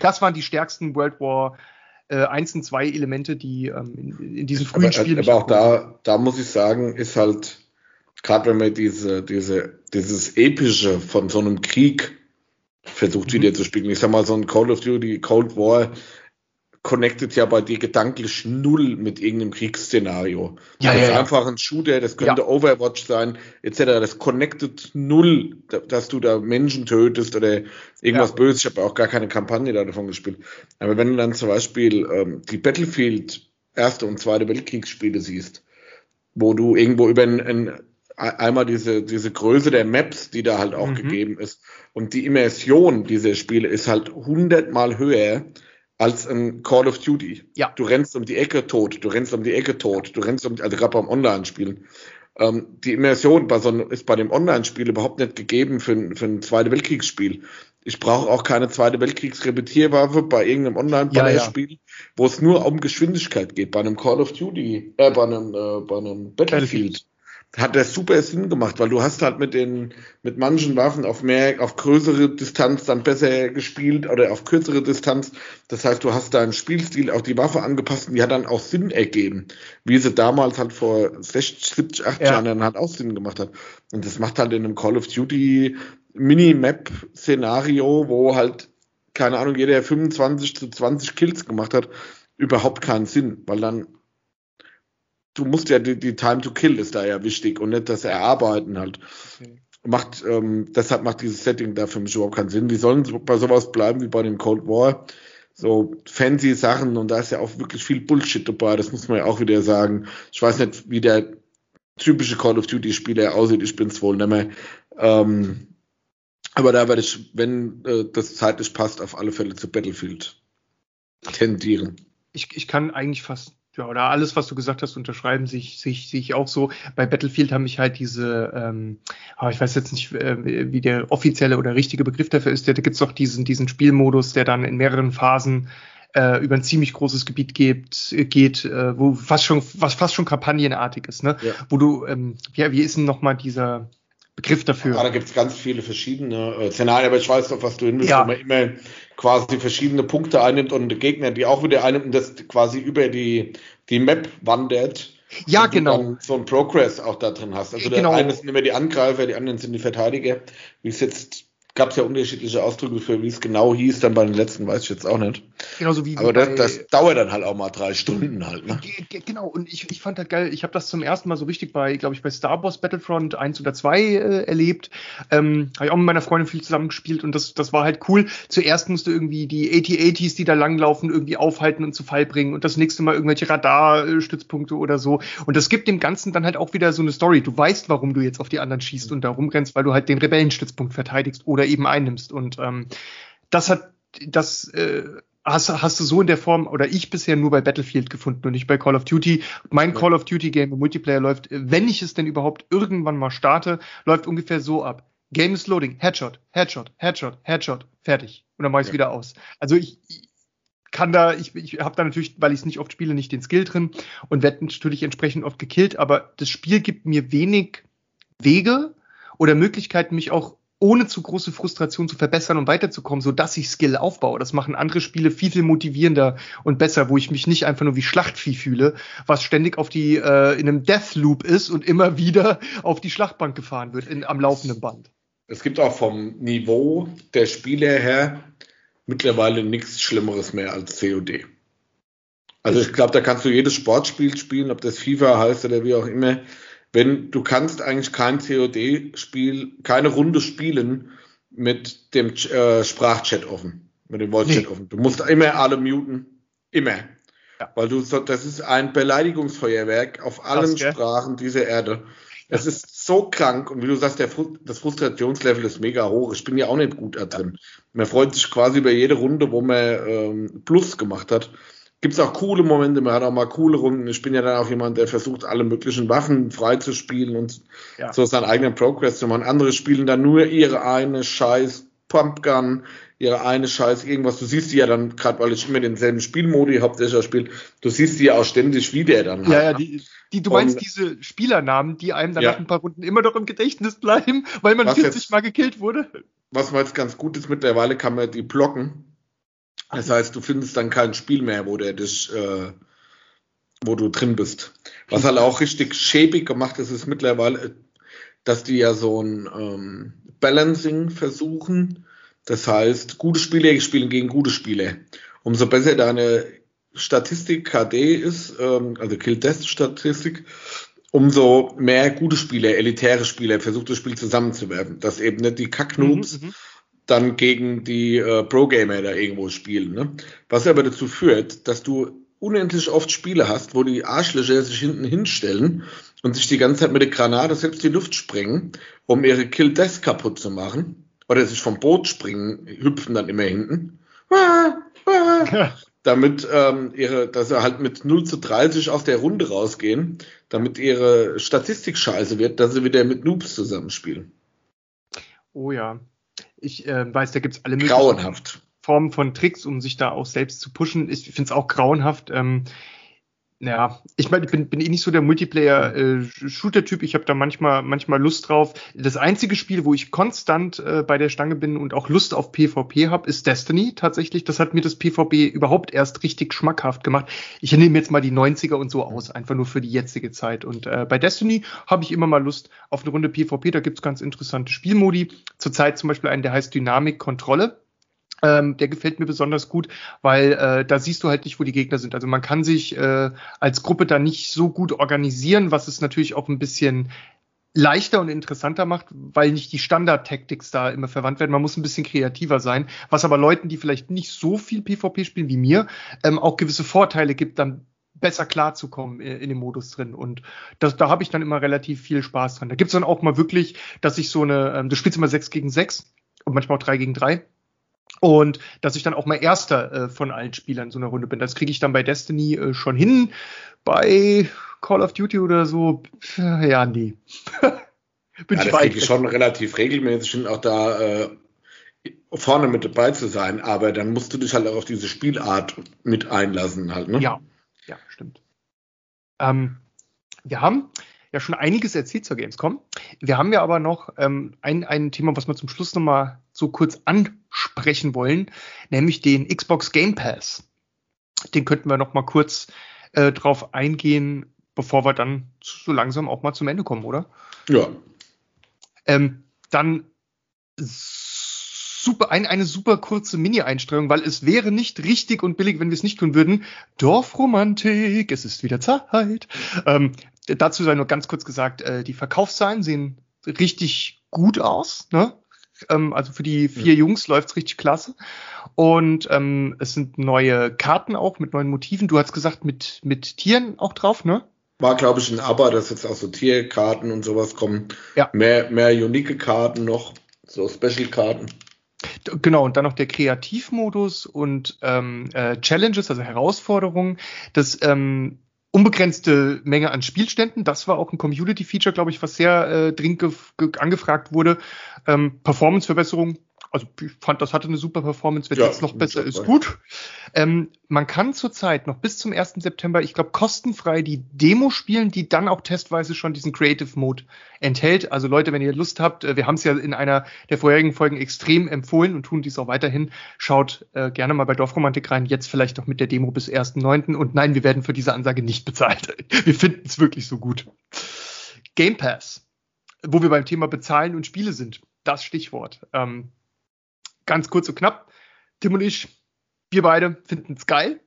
[SPEAKER 1] das waren die stärksten World War äh, 1 und 2 Elemente, die ähm, in, in diesen frühen
[SPEAKER 2] aber,
[SPEAKER 1] Spielen.
[SPEAKER 2] Aber auch da, da muss ich sagen, ist halt, gerade wenn man diese, diese, dieses Epische von so einem Krieg versucht mhm. wieder zu spielen. Ich sag mal, so ein Call of Duty Cold War connectet ja bei dir gedanklich null mit irgendeinem Kriegsszenario. Ja, das ja, ist einfach ein Shooter, das könnte ja. Overwatch sein, etc. Das connectet null, dass du da Menschen tötest oder irgendwas ja. Böses. Ich habe auch gar keine Kampagne davon gespielt. Aber wenn du dann zum Beispiel ähm, die Battlefield Erste und Zweite Weltkriegsspiele siehst, wo du irgendwo über ein, ein einmal diese, diese Größe der Maps, die da halt auch mhm. gegeben ist. Und die Immersion dieser Spiele ist halt hundertmal höher als ein Call of Duty. Ja. Du rennst um die Ecke tot, du rennst um die Ecke tot, du rennst um, also gerade beim Online-Spielen. Ähm, die Immersion bei so einem, ist bei dem Online-Spiel überhaupt nicht gegeben für, ein, für ein Zweite Weltkriegsspiel. Ich brauche auch keine Zweite Weltkriegsrepetierwaffe bei irgendeinem Online-Spiel, ja, ja. wo es nur um Geschwindigkeit geht. Bei einem Call of Duty, äh, bei einem, äh, bei einem Battlefield. Battlefield hat das super Sinn gemacht, weil du hast halt mit den, mit manchen Waffen auf mehr, auf größere Distanz dann besser gespielt oder auf kürzere Distanz. Das heißt, du hast deinen Spielstil auf die Waffe angepasst und die hat dann auch Sinn ergeben, wie sie damals halt vor 60, 70, 80 ja. Jahren dann halt auch Sinn gemacht hat. Und das macht halt in einem Call of Duty Mini-Map-Szenario, wo halt, keine Ahnung, jeder 25 zu 20 Kills gemacht hat, überhaupt keinen Sinn, weil dann du musst ja die, die Time to Kill ist da ja wichtig und nicht das Erarbeiten halt. Okay. Macht, ähm, deshalb macht dieses Setting da für mich überhaupt keinen Sinn. Die sollen so, bei sowas bleiben wie bei dem Cold War. So fancy Sachen und da ist ja auch wirklich viel Bullshit dabei, das muss man ja auch wieder sagen. Ich weiß nicht, wie der typische Call of Duty Spieler aussieht, ich bin's wohl nicht mehr. Ähm, aber da werde ich, wenn äh, das zeitlich passt, auf alle Fälle zu Battlefield tendieren.
[SPEAKER 1] Ich, ich kann eigentlich fast ja, oder alles, was du gesagt hast, unterschreiben sich, sich, sich auch so. Bei Battlefield haben mich halt diese, ähm, aber ich weiß jetzt nicht, äh, wie der offizielle oder richtige Begriff dafür ist. Da gibt's doch diesen, diesen Spielmodus, der dann in mehreren Phasen äh, über ein ziemlich großes Gebiet geht, geht äh, wo fast schon, was fast schon kampagnenartig ist, ne? Ja. Wo du, ähm, ja, wie ist denn nochmal dieser Begriff dafür?
[SPEAKER 2] Ja, da gibt's ganz viele verschiedene äh, Szenarien, aber ich weiß doch, was du hin willst, ja. wo man immer quasi verschiedene Punkte einnimmt und Gegner, die auch wieder einnimmt und das quasi über die, die Map wandert.
[SPEAKER 1] Ja, genau.
[SPEAKER 2] so ein Progress auch da drin hast. Also genau. der eine sind immer die Angreifer, die anderen sind die Verteidiger. Wie es jetzt gab es ja unterschiedliche Ausdrücke für, wie es genau hieß, dann bei den letzten weiß ich jetzt auch nicht.
[SPEAKER 1] Genauso wie,
[SPEAKER 2] Aber das, das dauert dann halt auch mal drei Stunden halt. Ne?
[SPEAKER 1] Genau, und ich, ich fand das geil, ich habe das zum ersten Mal so richtig bei, glaube ich, bei Star Wars Battlefront 1 oder 2 äh, erlebt. Ähm, habe ich auch mit meiner Freundin viel zusammengespielt und das, das war halt cool. Zuerst musste irgendwie die AT-ATs, die da langlaufen, irgendwie aufhalten und zu Fall bringen und das nächste Mal irgendwelche Radarstützpunkte oder so. Und das gibt dem Ganzen dann halt auch wieder so eine Story. Du weißt, warum du jetzt auf die anderen schießt und da rumrennst, weil du halt den Rebellenstützpunkt verteidigst oder oder eben einnimmst. Und ähm, das hat, das äh, hast, hast du so in der Form oder ich bisher nur bei Battlefield gefunden und nicht bei Call of Duty. Mein ja. Call of Duty Game im Multiplayer läuft, wenn ich es denn überhaupt irgendwann mal starte, läuft ungefähr so ab. Game is loading, Headshot, Headshot, Headshot, Headshot, fertig. Und dann mache ich es ja. wieder aus. Also ich, ich kann da, ich, ich habe da natürlich, weil ich es nicht oft spiele, nicht den Skill drin und werde natürlich entsprechend oft gekillt, aber das Spiel gibt mir wenig Wege oder Möglichkeiten, mich auch ohne zu große Frustration zu verbessern und weiterzukommen, so dass ich Skill aufbaue. Das machen andere Spiele viel, viel motivierender und besser, wo ich mich nicht einfach nur wie Schlachtvieh fühle, was ständig auf die, äh, in einem Deathloop ist und immer wieder auf die Schlachtbank gefahren wird, in, am laufenden Band.
[SPEAKER 2] Es gibt auch vom Niveau der Spiele her mittlerweile nichts Schlimmeres mehr als COD. Also ich glaube, da kannst du jedes Sportspiel spielen, ob das FIFA heißt oder wie auch immer. Wenn du kannst eigentlich kein COD-Spiel, keine Runde spielen mit dem äh, Sprachchat offen, mit dem Voice-Chat nee. offen. Du musst immer alle muten, immer. Ja. Weil du so, das ist ein Beleidigungsfeuerwerk auf allen Krass, Sprachen dieser Erde. Es ist so krank und wie du sagst, der das Frustrationslevel ist mega hoch. Ich bin ja auch nicht gut da drin. Man freut sich quasi über jede Runde, wo man ähm, Plus gemacht hat. Gibt es auch coole Momente, man hat auch mal coole Runden. Ich bin ja dann auch jemand, der versucht, alle möglichen Waffen freizuspielen und ja. so seinen eigenen Progress zu machen. Andere spielen dann nur ihre eine scheiß Pumpgun, ihre eine Scheiß irgendwas. Du siehst die ja dann, gerade weil ich immer denselben Spielmodi hauptsächlich spiele, du siehst die ja auch ständig, wie der dann
[SPEAKER 1] ja, hat. Ja, die, die, du meinst Und, diese Spielernamen, die einem dann ja. nach ein paar Runden immer noch im Gedächtnis bleiben, weil man was 40 jetzt, Mal gekillt wurde?
[SPEAKER 2] Was mal jetzt ganz gut ist, mittlerweile kann man die blocken. Das heißt, du findest dann kein Spiel mehr, wo der dich, äh, wo du drin bist. Was halt auch richtig schäbig gemacht ist, ist mittlerweile, dass die ja so ein ähm, Balancing versuchen das heißt, gute Spieler spielen gegen gute Spieler. Umso besser deine Statistik KD ist, ähm, also Kill-Death-Statistik, umso mehr gute Spieler, elitäre Spieler versucht das Spiel zusammenzuwerfen. Dass eben nicht die Kacknoobs mhm, mhm, dann gegen die äh, Pro-Gamer da irgendwo spielen. Ne? Was aber dazu führt, dass du unendlich oft Spiele hast, wo die Arschlöcher sich hinten hinstellen und sich die ganze Zeit mit der Granate selbst die Luft sprengen, um ihre Kill-Death kaputt zu machen oder sich vom Boot springen, hüpfen dann immer hinten. damit ähm, ihre, dass sie halt mit 0 zu 30 aus der Runde rausgehen, damit ihre Statistik scheiße wird, dass sie wieder mit Noobs zusammenspielen.
[SPEAKER 1] Oh ja. Ich äh, weiß, da gibt's alle
[SPEAKER 2] möglichen
[SPEAKER 1] Formen von Tricks, um sich da auch selbst zu pushen. Ich finde es auch grauenhaft. Ähm, ja, ich meine, ich bin, bin eh nicht so der Multiplayer-Shooter-Typ. Äh, ich habe da manchmal, manchmal Lust drauf. Das einzige Spiel, wo ich konstant äh, bei der Stange bin und auch Lust auf PvP habe, ist Destiny tatsächlich. Das hat mir das PvP überhaupt erst richtig schmackhaft gemacht. Ich nehme jetzt mal die 90er und so aus, einfach nur für die jetzige Zeit. Und äh, bei Destiny habe ich immer mal Lust auf eine Runde PvP. Da gibt's ganz interessante Spielmodi. Zurzeit zum Beispiel einen, der heißt Dynamik Kontrolle ähm, der gefällt mir besonders gut, weil äh, da siehst du halt nicht, wo die Gegner sind. Also man kann sich äh, als Gruppe da nicht so gut organisieren, was es natürlich auch ein bisschen leichter und interessanter macht, weil nicht die Standard-Tactics da immer verwandt werden. Man muss ein bisschen kreativer sein, was aber Leuten, die vielleicht nicht so viel PvP spielen wie mir, ähm, auch gewisse Vorteile gibt, dann besser klarzukommen in, in dem Modus drin. Und das, da habe ich dann immer relativ viel Spaß dran. Da gibt's dann auch mal wirklich, dass ich so eine, ähm, du spielst immer sechs gegen sechs und manchmal auch drei gegen drei und dass ich dann auch mal Erster äh, von allen Spielern so einer Runde bin. Das kriege ich dann bei Destiny äh, schon hin. Bei Call of Duty oder so, äh, ja, nee.
[SPEAKER 2] bin ja, ich das kriege ich schon relativ regelmäßig hin, auch da äh, vorne mit dabei zu sein. Aber dann musst du dich halt auch auf diese Spielart mit einlassen halt, ne?
[SPEAKER 1] Ja, ja, stimmt. Ähm, wir haben ja schon einiges erzählt zur Gamescom. Wir haben ja aber noch ähm, ein, ein Thema, was wir zum Schluss nochmal so kurz ansprechen wollen, nämlich den Xbox Game Pass. Den könnten wir nochmal kurz äh, drauf eingehen, bevor wir dann so langsam auch mal zum Ende kommen, oder?
[SPEAKER 2] Ja.
[SPEAKER 1] Ähm, dann super, ein, eine super kurze Mini-Einstellung, weil es wäre nicht richtig und billig, wenn wir es nicht tun würden. Dorfromantik, es ist wieder Zeit. Ähm, dazu sei nur ganz kurz gesagt, äh, die Verkaufszahlen sehen richtig gut aus. Ne? Ähm, also für die vier ja. Jungs läuft's richtig klasse. Und ähm, es sind neue Karten auch mit neuen Motiven. Du hast gesagt, mit, mit Tieren auch drauf, ne?
[SPEAKER 2] War, glaube ich, ein Aber, dass jetzt auch so Tierkarten und sowas kommen. Ja. Mehr, mehr unique Karten noch, so Special-Karten.
[SPEAKER 1] Genau, und dann noch der Kreativmodus und ähm, äh, Challenges, also Herausforderungen. Das ähm, unbegrenzte Menge an Spielständen. Das war auch ein Community-Feature, glaube ich, was sehr äh, dringend angefragt wurde. Ähm, Performance-Verbesserung also ich fand, das hatte eine super Performance, wenn ja, jetzt noch besser ist, gut. Ähm, man kann zurzeit noch bis zum 1. September, ich glaube, kostenfrei die Demo spielen, die dann auch testweise schon diesen Creative Mode enthält. Also Leute, wenn ihr Lust habt, äh, wir haben es ja in einer der vorherigen Folgen extrem empfohlen und tun dies auch weiterhin. Schaut äh, gerne mal bei Dorfromantik rein, jetzt vielleicht noch mit der Demo bis 1.9. Und nein, wir werden für diese Ansage nicht bezahlt. Wir finden es wirklich so gut. Game Pass, wo wir beim Thema Bezahlen und Spiele sind. Das Stichwort. Ähm, ganz kurz und knapp. Tim und ich, wir beide finden es geil.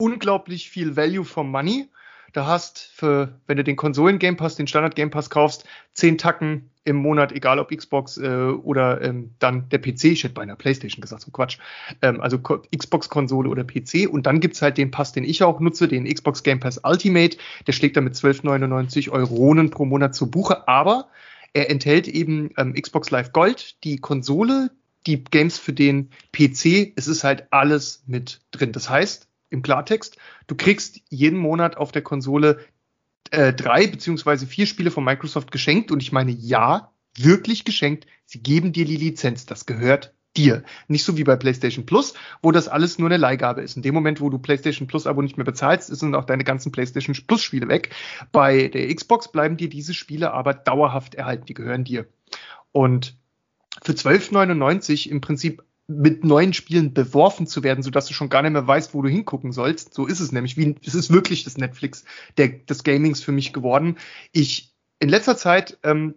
[SPEAKER 1] unglaublich viel Value for Money. Du hast für, wenn du den Konsolen Game Pass, den Standard Game Pass kaufst, zehn Tacken im Monat, egal ob Xbox äh, oder ähm, dann der PC, ich hätte bei einer Playstation gesagt, so Quatsch, ähm, also Xbox-Konsole oder PC und dann gibt's halt den Pass, den ich auch nutze, den Xbox Game Pass Ultimate, der schlägt dann mit 12,99 Euronen pro Monat zu Buche, aber er enthält eben ähm, Xbox Live Gold, die Konsole, die Games für den PC, es ist halt alles mit drin. Das heißt, im Klartext, du kriegst jeden Monat auf der Konsole äh, drei beziehungsweise vier Spiele von Microsoft geschenkt und ich meine ja, wirklich geschenkt. Sie geben dir die Lizenz, das gehört dir. Nicht so wie bei PlayStation Plus, wo das alles nur eine Leihgabe ist. In dem Moment, wo du PlayStation Plus Abo nicht mehr bezahlst, sind auch deine ganzen PlayStation Plus Spiele weg. Bei der Xbox bleiben dir diese Spiele aber dauerhaft erhalten, die gehören dir. Und für 12,99 im Prinzip mit neuen Spielen beworfen zu werden, sodass du schon gar nicht mehr weißt, wo du hingucken sollst. So ist es nämlich. Wie, es ist wirklich das Netflix der, des Gamings für mich geworden. Ich in letzter Zeit ähm,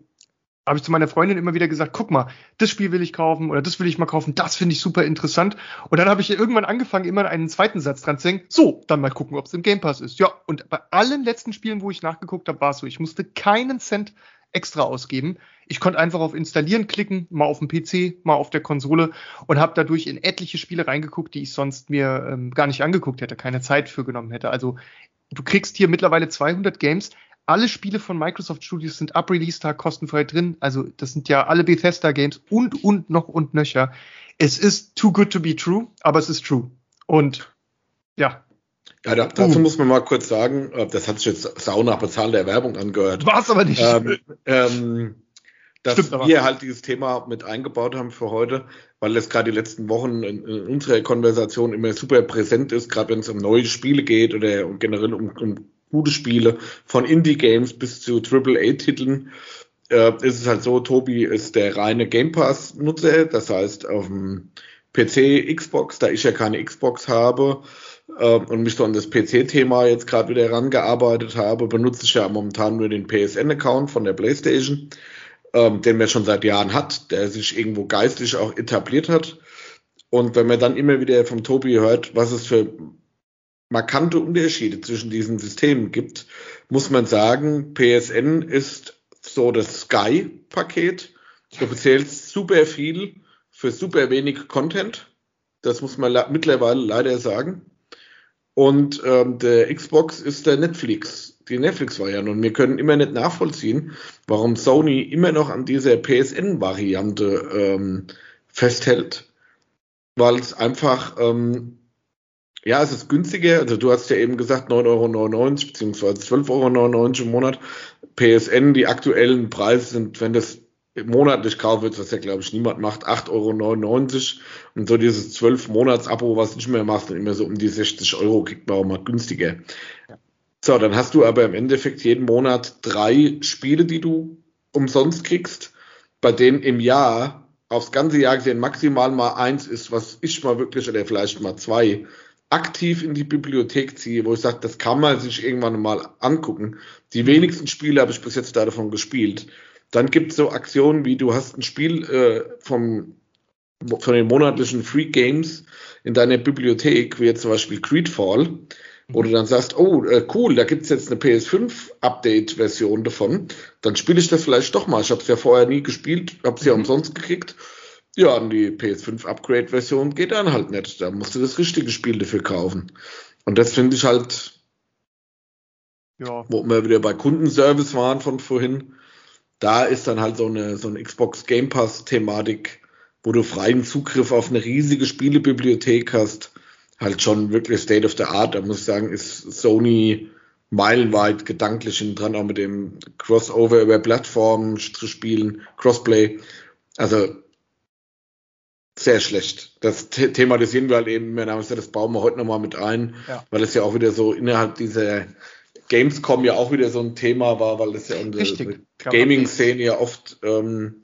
[SPEAKER 1] habe ich zu meiner Freundin immer wieder gesagt, guck mal, das Spiel will ich kaufen oder das will ich mal kaufen, das finde ich super interessant. Und dann habe ich irgendwann angefangen, immer einen zweiten Satz dran zu denken, so, dann mal gucken, ob es im Game Pass ist. Ja, und bei allen letzten Spielen, wo ich nachgeguckt habe, war es so, ich musste keinen Cent extra ausgeben. Ich konnte einfach auf Installieren klicken, mal auf dem PC, mal auf der Konsole und habe dadurch in etliche Spiele reingeguckt, die ich sonst mir ähm, gar nicht angeguckt hätte, keine Zeit für genommen hätte. Also du kriegst hier mittlerweile 200 Games. Alle Spiele von Microsoft Studios sind ab Release-Tag kostenfrei drin. Also das sind ja alle Bethesda-Games und, und noch und nöcher. Es ist too good to be true, aber es ist true. Und ja,
[SPEAKER 2] ja, da, dazu muss man mal kurz sagen, äh, das hat sich jetzt sau nach bezahlter Werbung angehört.
[SPEAKER 1] War es aber nicht.
[SPEAKER 2] Ähm, ähm, dass Stimmt, wir halt dieses Thema mit eingebaut haben für heute, weil es gerade die letzten Wochen in, in, unserer Konversation immer super präsent ist, gerade wenn es um neue Spiele geht oder generell um, um gute Spiele, von Indie-Games bis zu AAA-Titeln, äh, ist es halt so, Tobi ist der reine Game Pass-Nutzer, das heißt auf dem PC, Xbox, da ich ja keine Xbox habe, und mich so an das PC-Thema jetzt gerade wieder herangearbeitet habe, benutze ich ja momentan nur den PSN-Account von der PlayStation, ähm, den man schon seit Jahren hat, der sich irgendwo geistlich auch etabliert hat. Und wenn man dann immer wieder vom Tobi hört, was es für markante Unterschiede zwischen diesen Systemen gibt, muss man sagen, PSN ist so das Sky-Paket. Du bezahlst super viel für super wenig Content. Das muss man mittlerweile leider sagen. Und ähm, der Xbox ist der Netflix, die Netflix-Variante. Und wir können immer nicht nachvollziehen, warum Sony immer noch an dieser PSN-Variante ähm, festhält. Weil es einfach, ähm, ja, es ist günstiger. Also du hast ja eben gesagt 9,99 Euro beziehungsweise 12,99 Euro im Monat. PSN, die aktuellen Preise sind, wenn das monatlich kaufe, was ja, glaube ich, niemand macht, 8,99 Euro. Und so dieses 12-Monats-Abo, was du nicht mehr machst, dann immer so um die 60 Euro, kriegt man auch mal günstiger. Ja. So, dann hast du aber im Endeffekt jeden Monat drei Spiele, die du umsonst kriegst, bei denen im Jahr, aufs ganze Jahr gesehen, maximal mal eins ist, was ich mal wirklich, oder vielleicht mal zwei, aktiv in die Bibliothek ziehe, wo ich sage, das kann man sich irgendwann mal angucken. Die wenigsten Spiele habe ich bis jetzt davon gespielt. Dann gibt es so Aktionen wie du hast ein Spiel äh, vom, von den monatlichen Free Games in deiner Bibliothek, wie jetzt zum Beispiel Creedfall, wo du dann sagst, oh, äh, cool, da gibt's jetzt eine PS5-Update-Version davon, dann spiele ich das vielleicht doch mal. Ich habe es ja vorher nie gespielt, habe es ja mhm. umsonst gekriegt. Ja, und die PS5-Upgrade-Version geht dann halt nicht. Da musst du das richtige Spiel dafür kaufen. Und das finde ich halt, ja. wo wir wieder bei Kundenservice waren von vorhin, da ist dann halt so eine, so eine Xbox Game Pass Thematik, wo du freien Zugriff auf eine riesige Spielebibliothek hast, halt schon wirklich State of the Art. Da muss ich sagen, ist Sony meilenweit gedanklich dran, auch mit dem Crossover über Plattformen zu spielen, Crossplay. Also sehr schlecht. Das thematisieren wir halt eben, das bauen wir heute nochmal mit ein, ja. weil es ja auch wieder so innerhalb dieser Gamescom ja auch wieder so ein Thema war, weil das ja in der Gaming-Szene ja oft ähm,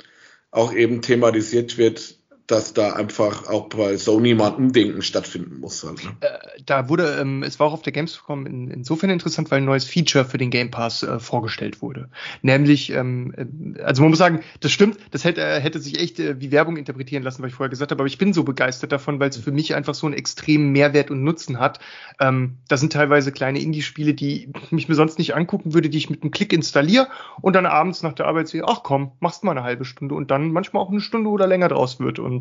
[SPEAKER 2] auch eben thematisiert wird, dass da einfach auch bei Sony mal ein Umdenken stattfinden muss. Halt, ne?
[SPEAKER 1] äh, da wurde, ähm, es war auch auf der Gamescom in, insofern interessant, weil ein neues Feature für den Game Pass äh, vorgestellt wurde. Nämlich, ähm, äh, also man muss sagen, das stimmt, das hätte, äh, hätte sich echt äh, wie Werbung interpretieren lassen, was ich vorher gesagt habe, aber ich bin so begeistert davon, weil es für mich einfach so einen extremen Mehrwert und Nutzen hat. Ähm, das sind teilweise kleine Indie-Spiele, die mich mir sonst nicht angucken würde, die ich mit einem Klick installiere und dann abends nach der Arbeit sehe, ach komm, machst mal eine halbe Stunde und dann manchmal auch eine Stunde oder länger draus wird. Und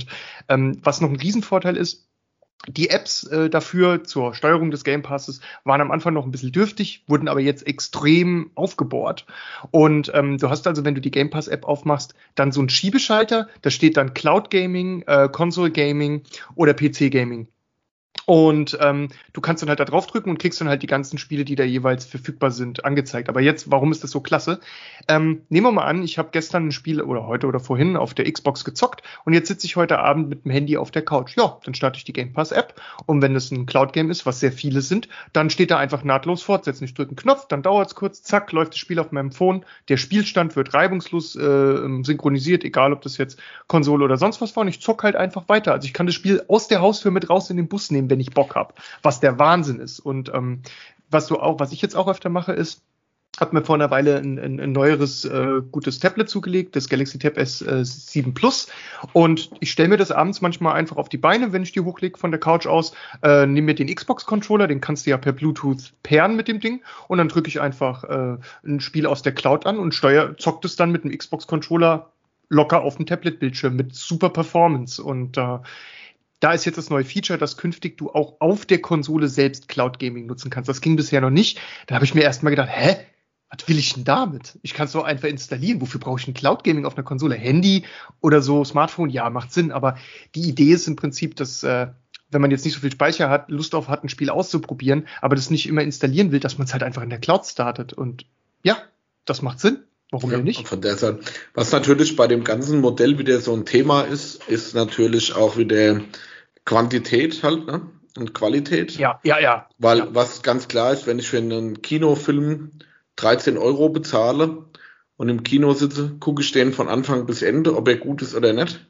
[SPEAKER 1] ähm, was noch ein Riesenvorteil ist, die Apps äh, dafür zur Steuerung des Game Passes waren am Anfang noch ein bisschen dürftig, wurden aber jetzt extrem aufgebohrt. Und ähm, du hast also, wenn du die Game Pass App aufmachst, dann so einen Schiebeschalter, da steht dann Cloud Gaming, äh, Console Gaming oder PC Gaming. Und ähm, du kannst dann halt da draufdrücken und kriegst dann halt die ganzen Spiele, die da jeweils verfügbar sind, angezeigt. Aber jetzt, warum ist das so klasse? Ähm, nehmen wir mal an, ich habe gestern ein Spiel oder heute oder vorhin auf der Xbox gezockt und jetzt sitze ich heute Abend mit dem Handy auf der Couch. Ja, dann starte ich die Game Pass App und wenn es ein Cloud-Game ist, was sehr viele sind, dann steht da einfach nahtlos fortsetzen. Ich drücke einen Knopf, dann dauert es kurz, zack, läuft das Spiel auf meinem Phone. Der Spielstand wird reibungslos äh, synchronisiert, egal ob das jetzt Konsole oder sonst was war. Und ich zock halt einfach weiter. Also ich kann das Spiel aus der Haustür mit raus in den Bus nehmen, wenn ich Bock habe, was der Wahnsinn ist. Und ähm, was du auch, was ich jetzt auch öfter mache, ist, habe mir vor einer Weile ein, ein, ein neueres äh, gutes Tablet zugelegt, das Galaxy Tab S7 äh, Plus. Und ich stelle mir das abends manchmal einfach auf die Beine, wenn ich die hochlege von der Couch aus, äh, nehme mir den Xbox-Controller, den kannst du ja per Bluetooth pairen mit dem Ding, und dann drücke ich einfach äh, ein Spiel aus der Cloud an und steuer, zockt es dann mit dem Xbox-Controller locker auf dem Tablet-Bildschirm mit super Performance. Und äh, da ist jetzt das neue Feature, dass künftig du auch auf der Konsole selbst Cloud Gaming nutzen kannst. Das ging bisher noch nicht. Da habe ich mir erstmal gedacht, hä? Was will ich denn damit? Ich kann es doch einfach installieren. Wofür brauche ich ein Cloud Gaming auf einer Konsole? Handy oder so Smartphone? Ja, macht Sinn. Aber die Idee ist im Prinzip, dass äh, wenn man jetzt nicht so viel Speicher hat, Lust auf hat, ein Spiel auszuprobieren, aber das nicht immer installieren will, dass man es halt einfach in der Cloud startet. Und ja, das macht Sinn. Warum ja, nicht?
[SPEAKER 2] Von der Seite. Was natürlich bei dem ganzen Modell wieder so ein Thema ist, ist natürlich auch wieder Quantität halt, ne? Und Qualität.
[SPEAKER 1] Ja, ja, ja.
[SPEAKER 2] Weil
[SPEAKER 1] ja.
[SPEAKER 2] was ganz klar ist, wenn ich für einen Kinofilm 13 Euro bezahle und im Kino sitze, gucke ich den von Anfang bis Ende, ob er gut ist oder nicht.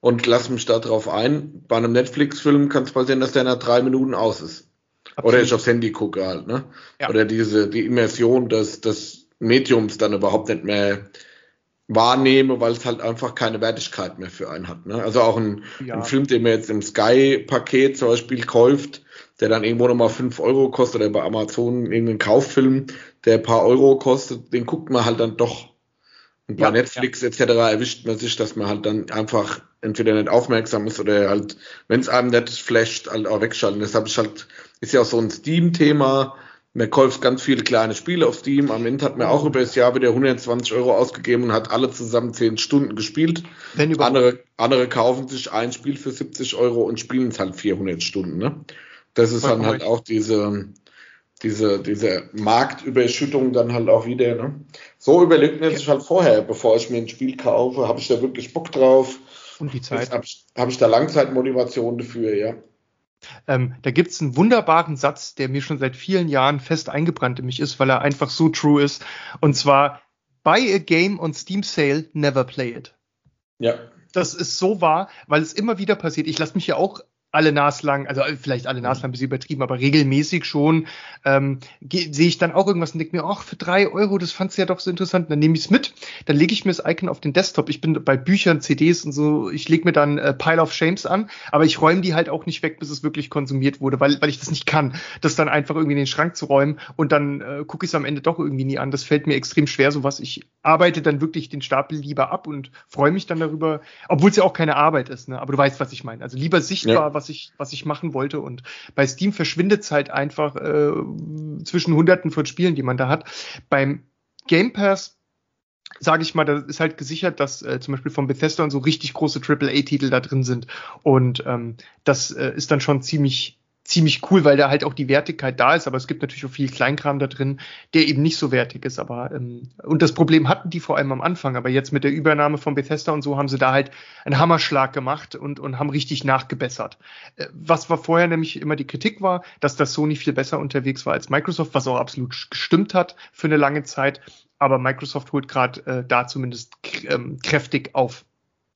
[SPEAKER 2] Und lasse mich da drauf ein. Bei einem Netflix-Film kann es passieren, dass der nach drei Minuten aus ist. Absolut. Oder ich aufs Handy gucke halt, ne? Ja. Oder diese, die Immersion, dass, dass Mediums dann überhaupt nicht mehr wahrnehme, weil es halt einfach keine Wertigkeit mehr für einen hat. Ne? Also auch ein, ja. ein Film, den man jetzt im Sky-Paket zum Beispiel kauft, der dann irgendwo nochmal fünf Euro kostet, oder bei Amazon irgendein Kauffilm, der ein paar Euro kostet, den guckt man halt dann doch. Und bei ja, Netflix ja. etc. erwischt man sich, dass man halt dann einfach entweder nicht aufmerksam ist oder halt, wenn es einem nicht flasht, halt auch wegschalten. Deshalb ist halt, ist ja auch so ein Steam-Thema, man kauft ganz viele kleine Spiele auf Steam. Am Ende hat man auch über das Jahr wieder 120 Euro ausgegeben und hat alle zusammen 10 Stunden gespielt. Wenn andere, andere kaufen sich ein Spiel für 70 Euro und spielen es halt 400 Stunden. Ne? Das ist dann halt auch diese, diese, diese Marktüberschüttung dann halt auch wieder. Ne? So überlegt man sich halt vorher, bevor ich mir ein Spiel kaufe, habe ich da wirklich Bock drauf?
[SPEAKER 1] Und die Zeit.
[SPEAKER 2] Habe ich, hab ich da Langzeitmotivation dafür, ja.
[SPEAKER 1] Ähm, da gibt es einen wunderbaren Satz, der mir schon seit vielen Jahren fest eingebrannt in mich ist, weil er einfach so true ist. Und zwar, buy a game on Steam Sale, never play it.
[SPEAKER 2] Ja.
[SPEAKER 1] Das ist so wahr, weil es immer wieder passiert. Ich lasse mich ja auch alle naslang, also äh, vielleicht alle naslang ein bisschen übertrieben, aber regelmäßig schon, ähm, sehe ich dann auch irgendwas und denke mir, ach, für drei Euro, das fandst du ja doch so interessant, dann nehme ich es mit, dann lege ich mir das Icon auf den Desktop. Ich bin bei Büchern, CDs und so, ich lege mir dann äh, Pile of Shames an, aber ich räume die halt auch nicht weg, bis es wirklich konsumiert wurde, weil, weil ich das nicht kann, das dann einfach irgendwie in den Schrank zu räumen und dann äh, gucke ich es am Ende doch irgendwie nie an. Das fällt mir extrem schwer, sowas. Ich arbeite dann wirklich den Stapel lieber ab und freue mich dann darüber, obwohl es ja auch keine Arbeit ist, ne? aber du weißt, was ich meine. Also lieber sichtbar, ja was ich, was ich machen wollte. Und bei Steam verschwindet es halt einfach äh, zwischen Hunderten von Spielen, die man da hat. Beim Game Pass sage ich mal, da ist halt gesichert, dass äh, zum Beispiel von Bethesda und so richtig große AAA-Titel da drin sind. Und ähm, das äh, ist dann schon ziemlich ziemlich cool, weil da halt auch die Wertigkeit da ist, aber es gibt natürlich auch viel Kleinkram da drin, der eben nicht so wertig ist. Aber ähm, und das Problem hatten die vor allem am Anfang, aber jetzt mit der Übernahme von Bethesda und so haben sie da halt einen Hammerschlag gemacht und, und haben richtig nachgebessert. Äh, was war vorher nämlich immer die Kritik war, dass das Sony viel besser unterwegs war als Microsoft, was auch absolut gestimmt hat für eine lange Zeit. Aber Microsoft holt gerade äh, da zumindest ähm, kräftig auf.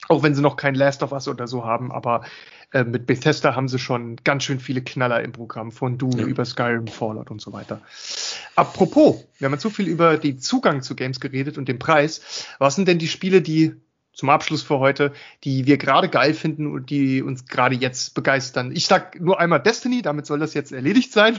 [SPEAKER 1] Auch wenn sie noch kein Last of Us oder so haben, aber äh, mit Bethesda haben sie schon ganz schön viele Knaller im Programm, von Doom ja. über Skyrim, Fallout und so weiter. Apropos, wir haben so viel über den Zugang zu Games geredet und den Preis. Was sind denn die Spiele, die zum Abschluss für heute, die wir gerade geil finden und die uns gerade jetzt begeistern. Ich sag nur einmal Destiny, damit soll das jetzt erledigt sein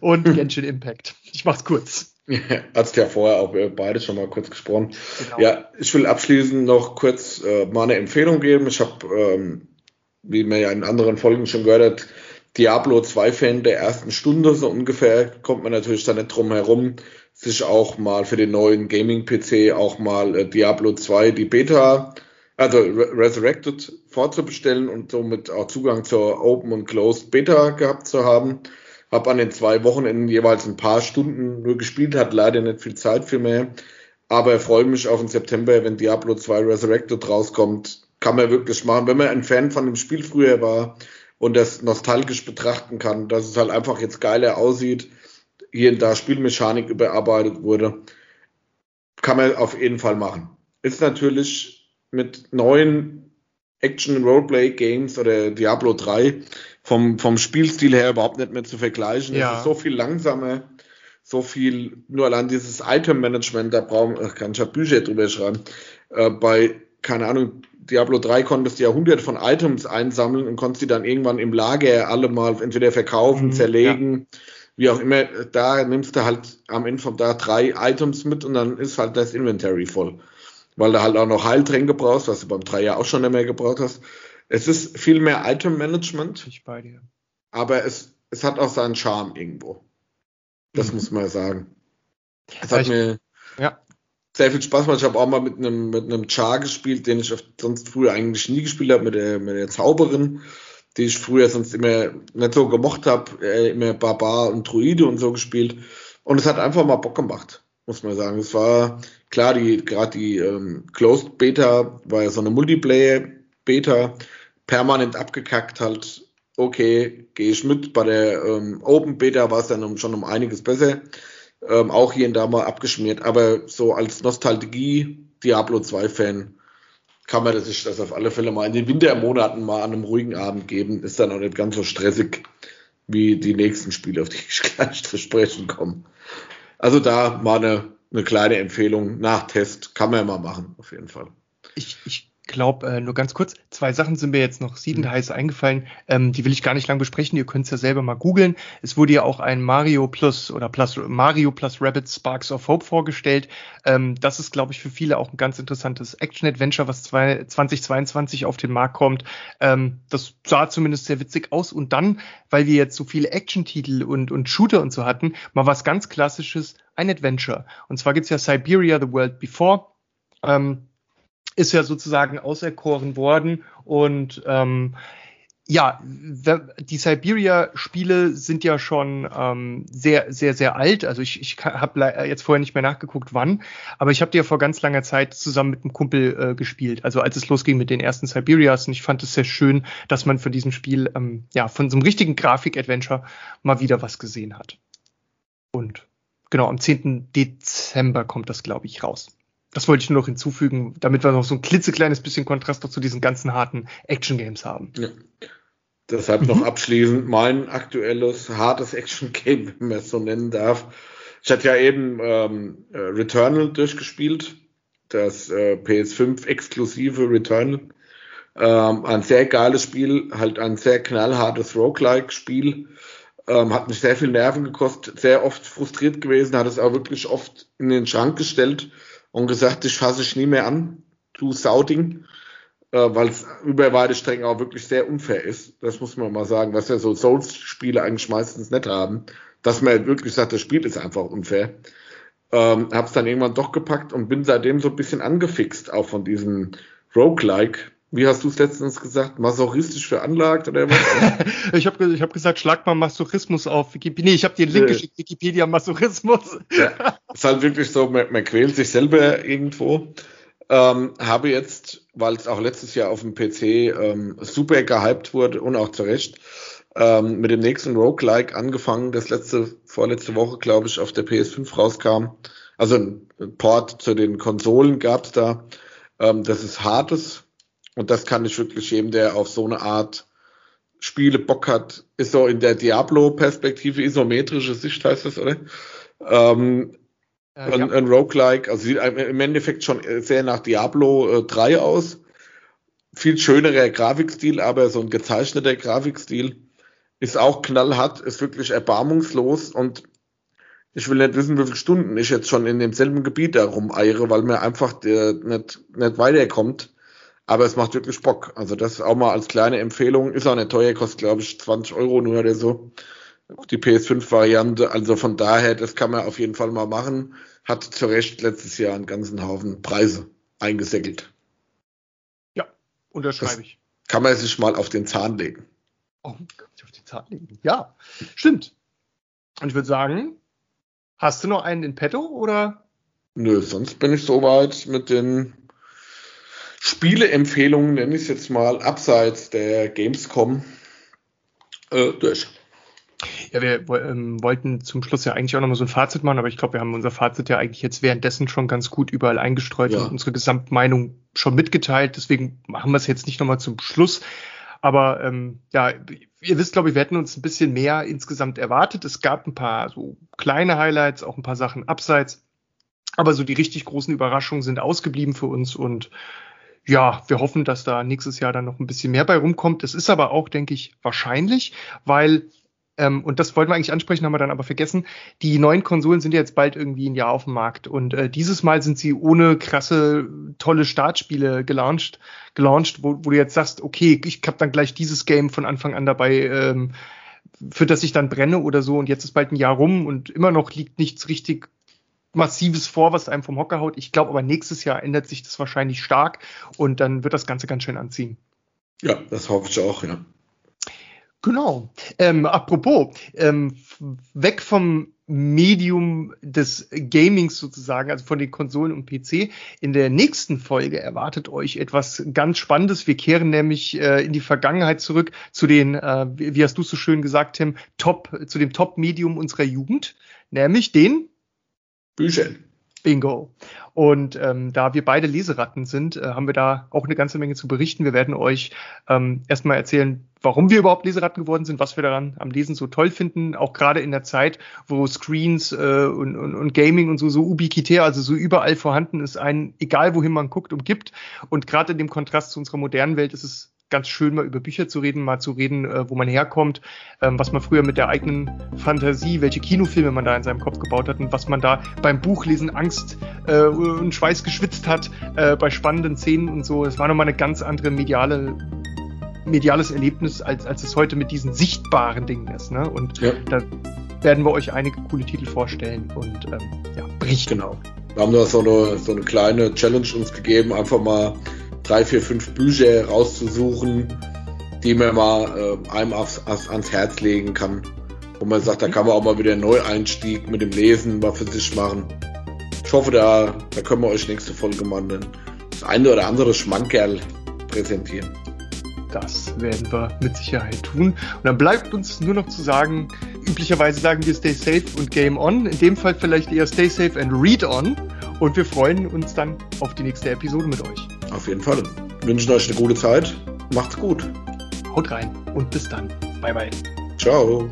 [SPEAKER 1] und Genshin Impact. Ich mach's kurz.
[SPEAKER 2] Ja, hast ja vorher auch beide schon mal kurz gesprochen. Genau. Ja, ich will abschließend noch kurz äh, mal eine Empfehlung geben. Ich habe, ähm, wie man ja in anderen Folgen schon gehört hat, Diablo 2 Fan der ersten Stunde so ungefähr, kommt man natürlich da nicht drum herum, sich auch mal für den neuen Gaming-PC auch mal äh, Diablo 2 die Beta, also Re Resurrected vorzubestellen und somit auch Zugang zur Open und Closed Beta gehabt zu haben. Hab an den zwei Wochenenden jeweils ein paar Stunden nur gespielt, hat leider nicht viel Zeit für mehr. Aber freue mich auf den September, wenn Diablo 2 Resurrected rauskommt. Kann man wirklich machen. Wenn man ein Fan von dem Spiel früher war und das nostalgisch betrachten kann, dass es halt einfach jetzt geiler aussieht, hier und da Spielmechanik überarbeitet wurde, kann man auf jeden Fall machen. Ist natürlich mit neuen Action-Roleplay-Games oder Diablo 3 vom, vom Spielstil her überhaupt nicht mehr zu vergleichen. Ja. Es ist so viel langsamer, so viel, nur allein dieses Item-Management, da brauchen, kann ich ja Bücher drüber schreiben. Äh, bei, keine Ahnung, Diablo 3 konntest du ja hundert von Items einsammeln und konntest die dann irgendwann im Lager alle mal entweder verkaufen, mhm, zerlegen, ja wie auch immer, da nimmst du halt am Ende vom Tag drei Items mit und dann ist halt das Inventory voll. Weil du halt auch noch Heiltränke brauchst, was du beim 3 ja auch schon nicht mehr gebraucht hast. Es ist viel mehr Item-Management. Ich bei dir. Aber es, es hat auch seinen Charme irgendwo. Das mhm. muss man sagen. Es hat mir ja. sehr viel Spaß gemacht. Ich habe auch mal mit einem, mit einem Char gespielt, den ich sonst früher eigentlich nie gespielt habe, mit der, mit der Zauberin die ich früher sonst immer nicht so gemocht habe, äh, immer Barbar und Druide und so gespielt. Und es hat einfach mal Bock gemacht, muss man sagen. Es war klar, die gerade die ähm, Closed Beta war ja so eine Multiplayer Beta, permanent abgekackt halt. Okay, gehe ich mit. Bei der ähm, Open Beta war es dann um, schon um einiges besser. Ähm, auch hier und da mal abgeschmiert, aber so als Nostalgie Diablo 2 Fan kann man sich das auf alle Fälle mal in den Wintermonaten mal an einem ruhigen Abend geben. Ist dann auch nicht ganz so stressig wie die nächsten Spiele, auf die ich gleich zu sprechen komme. Also da mal eine, eine kleine Empfehlung nach Test kann man ja mal machen, auf jeden Fall.
[SPEAKER 1] Ich, ich glaube, äh, nur ganz kurz, zwei Sachen sind mir jetzt noch siedend mhm. heiß eingefallen. Ähm, die will ich gar nicht lang besprechen. Ihr könnt es ja selber mal googeln. Es wurde ja auch ein Mario Plus oder Plus Mario Plus Rabbit Sparks of Hope vorgestellt. Ähm, das ist, glaube ich, für viele auch ein ganz interessantes Action-Adventure, was zwei, 2022 auf den Markt kommt. Ähm, das sah zumindest sehr witzig aus. Und dann, weil wir jetzt so viele Action-Titel und, und Shooter und so hatten, mal was ganz Klassisches, ein Adventure. Und zwar gibt's ja Siberia, The World Before. Ähm, ist ja sozusagen auserkoren worden und ähm, ja, die Siberia-Spiele sind ja schon ähm, sehr, sehr, sehr alt. Also ich, ich habe jetzt vorher nicht mehr nachgeguckt, wann, aber ich habe die ja vor ganz langer Zeit zusammen mit einem Kumpel äh, gespielt. Also als es losging mit den ersten Siberias und ich fand es sehr schön, dass man von diesem Spiel, ähm, ja, von so einem richtigen Grafik-Adventure mal wieder was gesehen hat. Und genau, am 10. Dezember kommt das, glaube ich, raus. Das wollte ich nur noch hinzufügen, damit wir noch so ein klitzekleines bisschen Kontrast noch zu diesen ganzen harten Action-Games haben. Ja.
[SPEAKER 2] Deshalb mhm. noch abschließend mein aktuelles hartes Action-Game, wenn man es so nennen darf. Ich hatte ja eben ähm, äh, Returnal durchgespielt, das äh, PS5-exklusive Returnal. Ähm, ein sehr geiles Spiel, halt ein sehr knallhartes Roguelike-Spiel. Ähm, hat mich sehr viel Nerven gekostet, sehr oft frustriert gewesen, hat es auch wirklich oft in den Schrank gestellt und gesagt, ich fasse ich nie mehr an, du Sauding, äh, weil es über weite Strecken auch wirklich sehr unfair ist. Das muss man mal sagen, was ja so Souls-Spiele eigentlich meistens nicht haben, dass man wirklich sagt, das Spiel ist einfach unfair. Ähm, hab's dann irgendwann doch gepackt und bin seitdem so ein bisschen angefixt, auch von diesem Roguelike. Wie hast du es letztens gesagt? Masochistisch veranlagt oder was?
[SPEAKER 1] ich habe ich hab gesagt, schlag mal Masochismus auf Wikipedia. Nee, ich habe dir den Link geschickt, Wikipedia Masochismus.
[SPEAKER 2] ja, ist halt wirklich so, man, man quält sich selber irgendwo. Ähm, habe jetzt, weil es auch letztes Jahr auf dem PC ähm, super gehypt wurde und auch zu Recht, ähm, mit dem nächsten Roguelike angefangen, das letzte, vorletzte Woche, glaube ich, auf der PS5 rauskam. Also ein Port zu den Konsolen gab es da. Ähm, das ist Hartes Und das kann ich wirklich jedem, der auf so eine Art Spiele Bock hat, ist so in der Diablo-Perspektive, isometrische Sicht heißt das, oder? Ähm, äh, ein, ja. ein Roguelike, also sieht im Endeffekt schon sehr nach Diablo äh, 3 aus. Viel schönerer Grafikstil, aber so ein gezeichneter Grafikstil ist auch knallhart, ist wirklich erbarmungslos und ich will nicht wissen, wie viele Stunden ich jetzt schon in demselben Gebiet da rumeiere, weil mir einfach der nicht, nicht weiterkommt. Aber es macht wirklich Bock. Also das auch mal als kleine Empfehlung. Ist auch nicht teuer, kostet glaube ich 20 Euro nur oder so. Die PS5-Variante. Also von daher, das kann man auf jeden Fall mal machen. Hat zu Recht letztes Jahr einen ganzen Haufen Preise eingesäckelt.
[SPEAKER 1] Ja, unterschreibe ich.
[SPEAKER 2] Kann man sich mal auf den Zahn legen.
[SPEAKER 1] Oh, kann ich auf den Zahn legen. Ja, stimmt. Und ich würde sagen, hast du noch einen in petto oder?
[SPEAKER 2] Nö, sonst bin ich soweit mit den Spieleempfehlungen, nenne ich es jetzt mal, abseits der Gamescom äh, durch.
[SPEAKER 1] Ja, wir ähm, wollten zum Schluss ja eigentlich auch nochmal so ein Fazit machen, aber ich glaube, wir haben unser Fazit ja eigentlich jetzt währenddessen schon ganz gut überall eingestreut ja. und unsere Gesamtmeinung schon mitgeteilt. Deswegen machen wir es jetzt nicht nochmal zum Schluss. Aber ähm, ja, ihr wisst, glaube ich, wir hätten uns ein bisschen mehr insgesamt erwartet. Es gab ein paar so kleine Highlights, auch ein paar Sachen abseits. Aber so die richtig großen Überraschungen sind ausgeblieben für uns und ja, wir hoffen, dass da nächstes Jahr dann noch ein bisschen mehr bei rumkommt. Es ist aber auch, denke ich, wahrscheinlich, weil ähm, und das wollten wir eigentlich ansprechen, haben wir dann aber vergessen. Die neuen Konsolen sind ja jetzt bald irgendwie ein Jahr auf dem Markt und äh, dieses Mal sind sie ohne krasse, tolle Startspiele gelauncht, gelauncht wo, wo du jetzt sagst, okay, ich habe dann gleich dieses Game von Anfang an dabei, ähm, für das ich dann brenne oder so und jetzt ist bald ein Jahr rum und immer noch liegt nichts richtig Massives vor, was einem vom Hocker haut. Ich glaube aber nächstes Jahr ändert sich das wahrscheinlich stark und dann wird das Ganze ganz schön anziehen.
[SPEAKER 2] Ja, das hoffe ich auch, ja.
[SPEAKER 1] Genau. Ähm, apropos, ähm, weg vom Medium des Gamings sozusagen, also von den Konsolen und PC. In der nächsten Folge erwartet euch etwas ganz Spannendes. Wir kehren nämlich äh, in die Vergangenheit zurück zu den, äh, wie hast du so schön gesagt, Tim, Top, zu dem Top-Medium unserer Jugend, nämlich den
[SPEAKER 2] Büchern.
[SPEAKER 1] Bingo. Und ähm, da wir beide Leseratten sind, äh, haben wir da auch eine ganze Menge zu berichten. Wir werden euch ähm, erstmal erzählen, warum wir überhaupt Leseratten geworden sind, was wir daran am Lesen so toll finden, auch gerade in der Zeit, wo Screens äh, und, und, und Gaming und so so ubiquitär, also so überall vorhanden ist, ein, egal wohin man guckt, umgibt. Und gerade in dem Kontrast zu unserer modernen Welt ist es ganz schön, mal über Bücher zu reden, mal zu reden, äh, wo man herkommt, ähm, was man früher mit der eigenen Fantasie, welche Kinofilme man da in seinem Kopf gebaut hat und was man da beim Buchlesen Angst äh, und Schweiß geschwitzt hat äh, bei spannenden Szenen und so. Es war nochmal eine ganz andere mediale mediales Erlebnis, als, als es heute mit diesen sichtbaren Dingen ist. Ne? Und ja. da werden wir euch einige coole Titel vorstellen und ähm, ja,
[SPEAKER 2] berichten. Genau. Wir haben da so eine, so eine kleine Challenge uns gegeben, einfach mal drei, vier, fünf Bücher rauszusuchen, die man mal äh, einem aufs, ans Herz legen kann. Wo man sagt, da kann man auch mal wieder einen Neueinstieg mit dem Lesen mal für sich machen. Ich hoffe, da, da können wir euch nächste Folge mal das eine oder andere Schmankerl präsentieren.
[SPEAKER 1] Das werden wir mit Sicherheit tun. Und dann bleibt uns nur noch zu sagen, üblicherweise sagen wir Stay Safe und Game On. In dem Fall vielleicht eher Stay Safe and Read On. Und wir freuen uns dann auf die nächste Episode mit euch.
[SPEAKER 2] Auf jeden Fall. Wünschen euch eine gute Zeit. Macht's gut.
[SPEAKER 1] Haut rein und bis dann. Bye bye.
[SPEAKER 2] Ciao.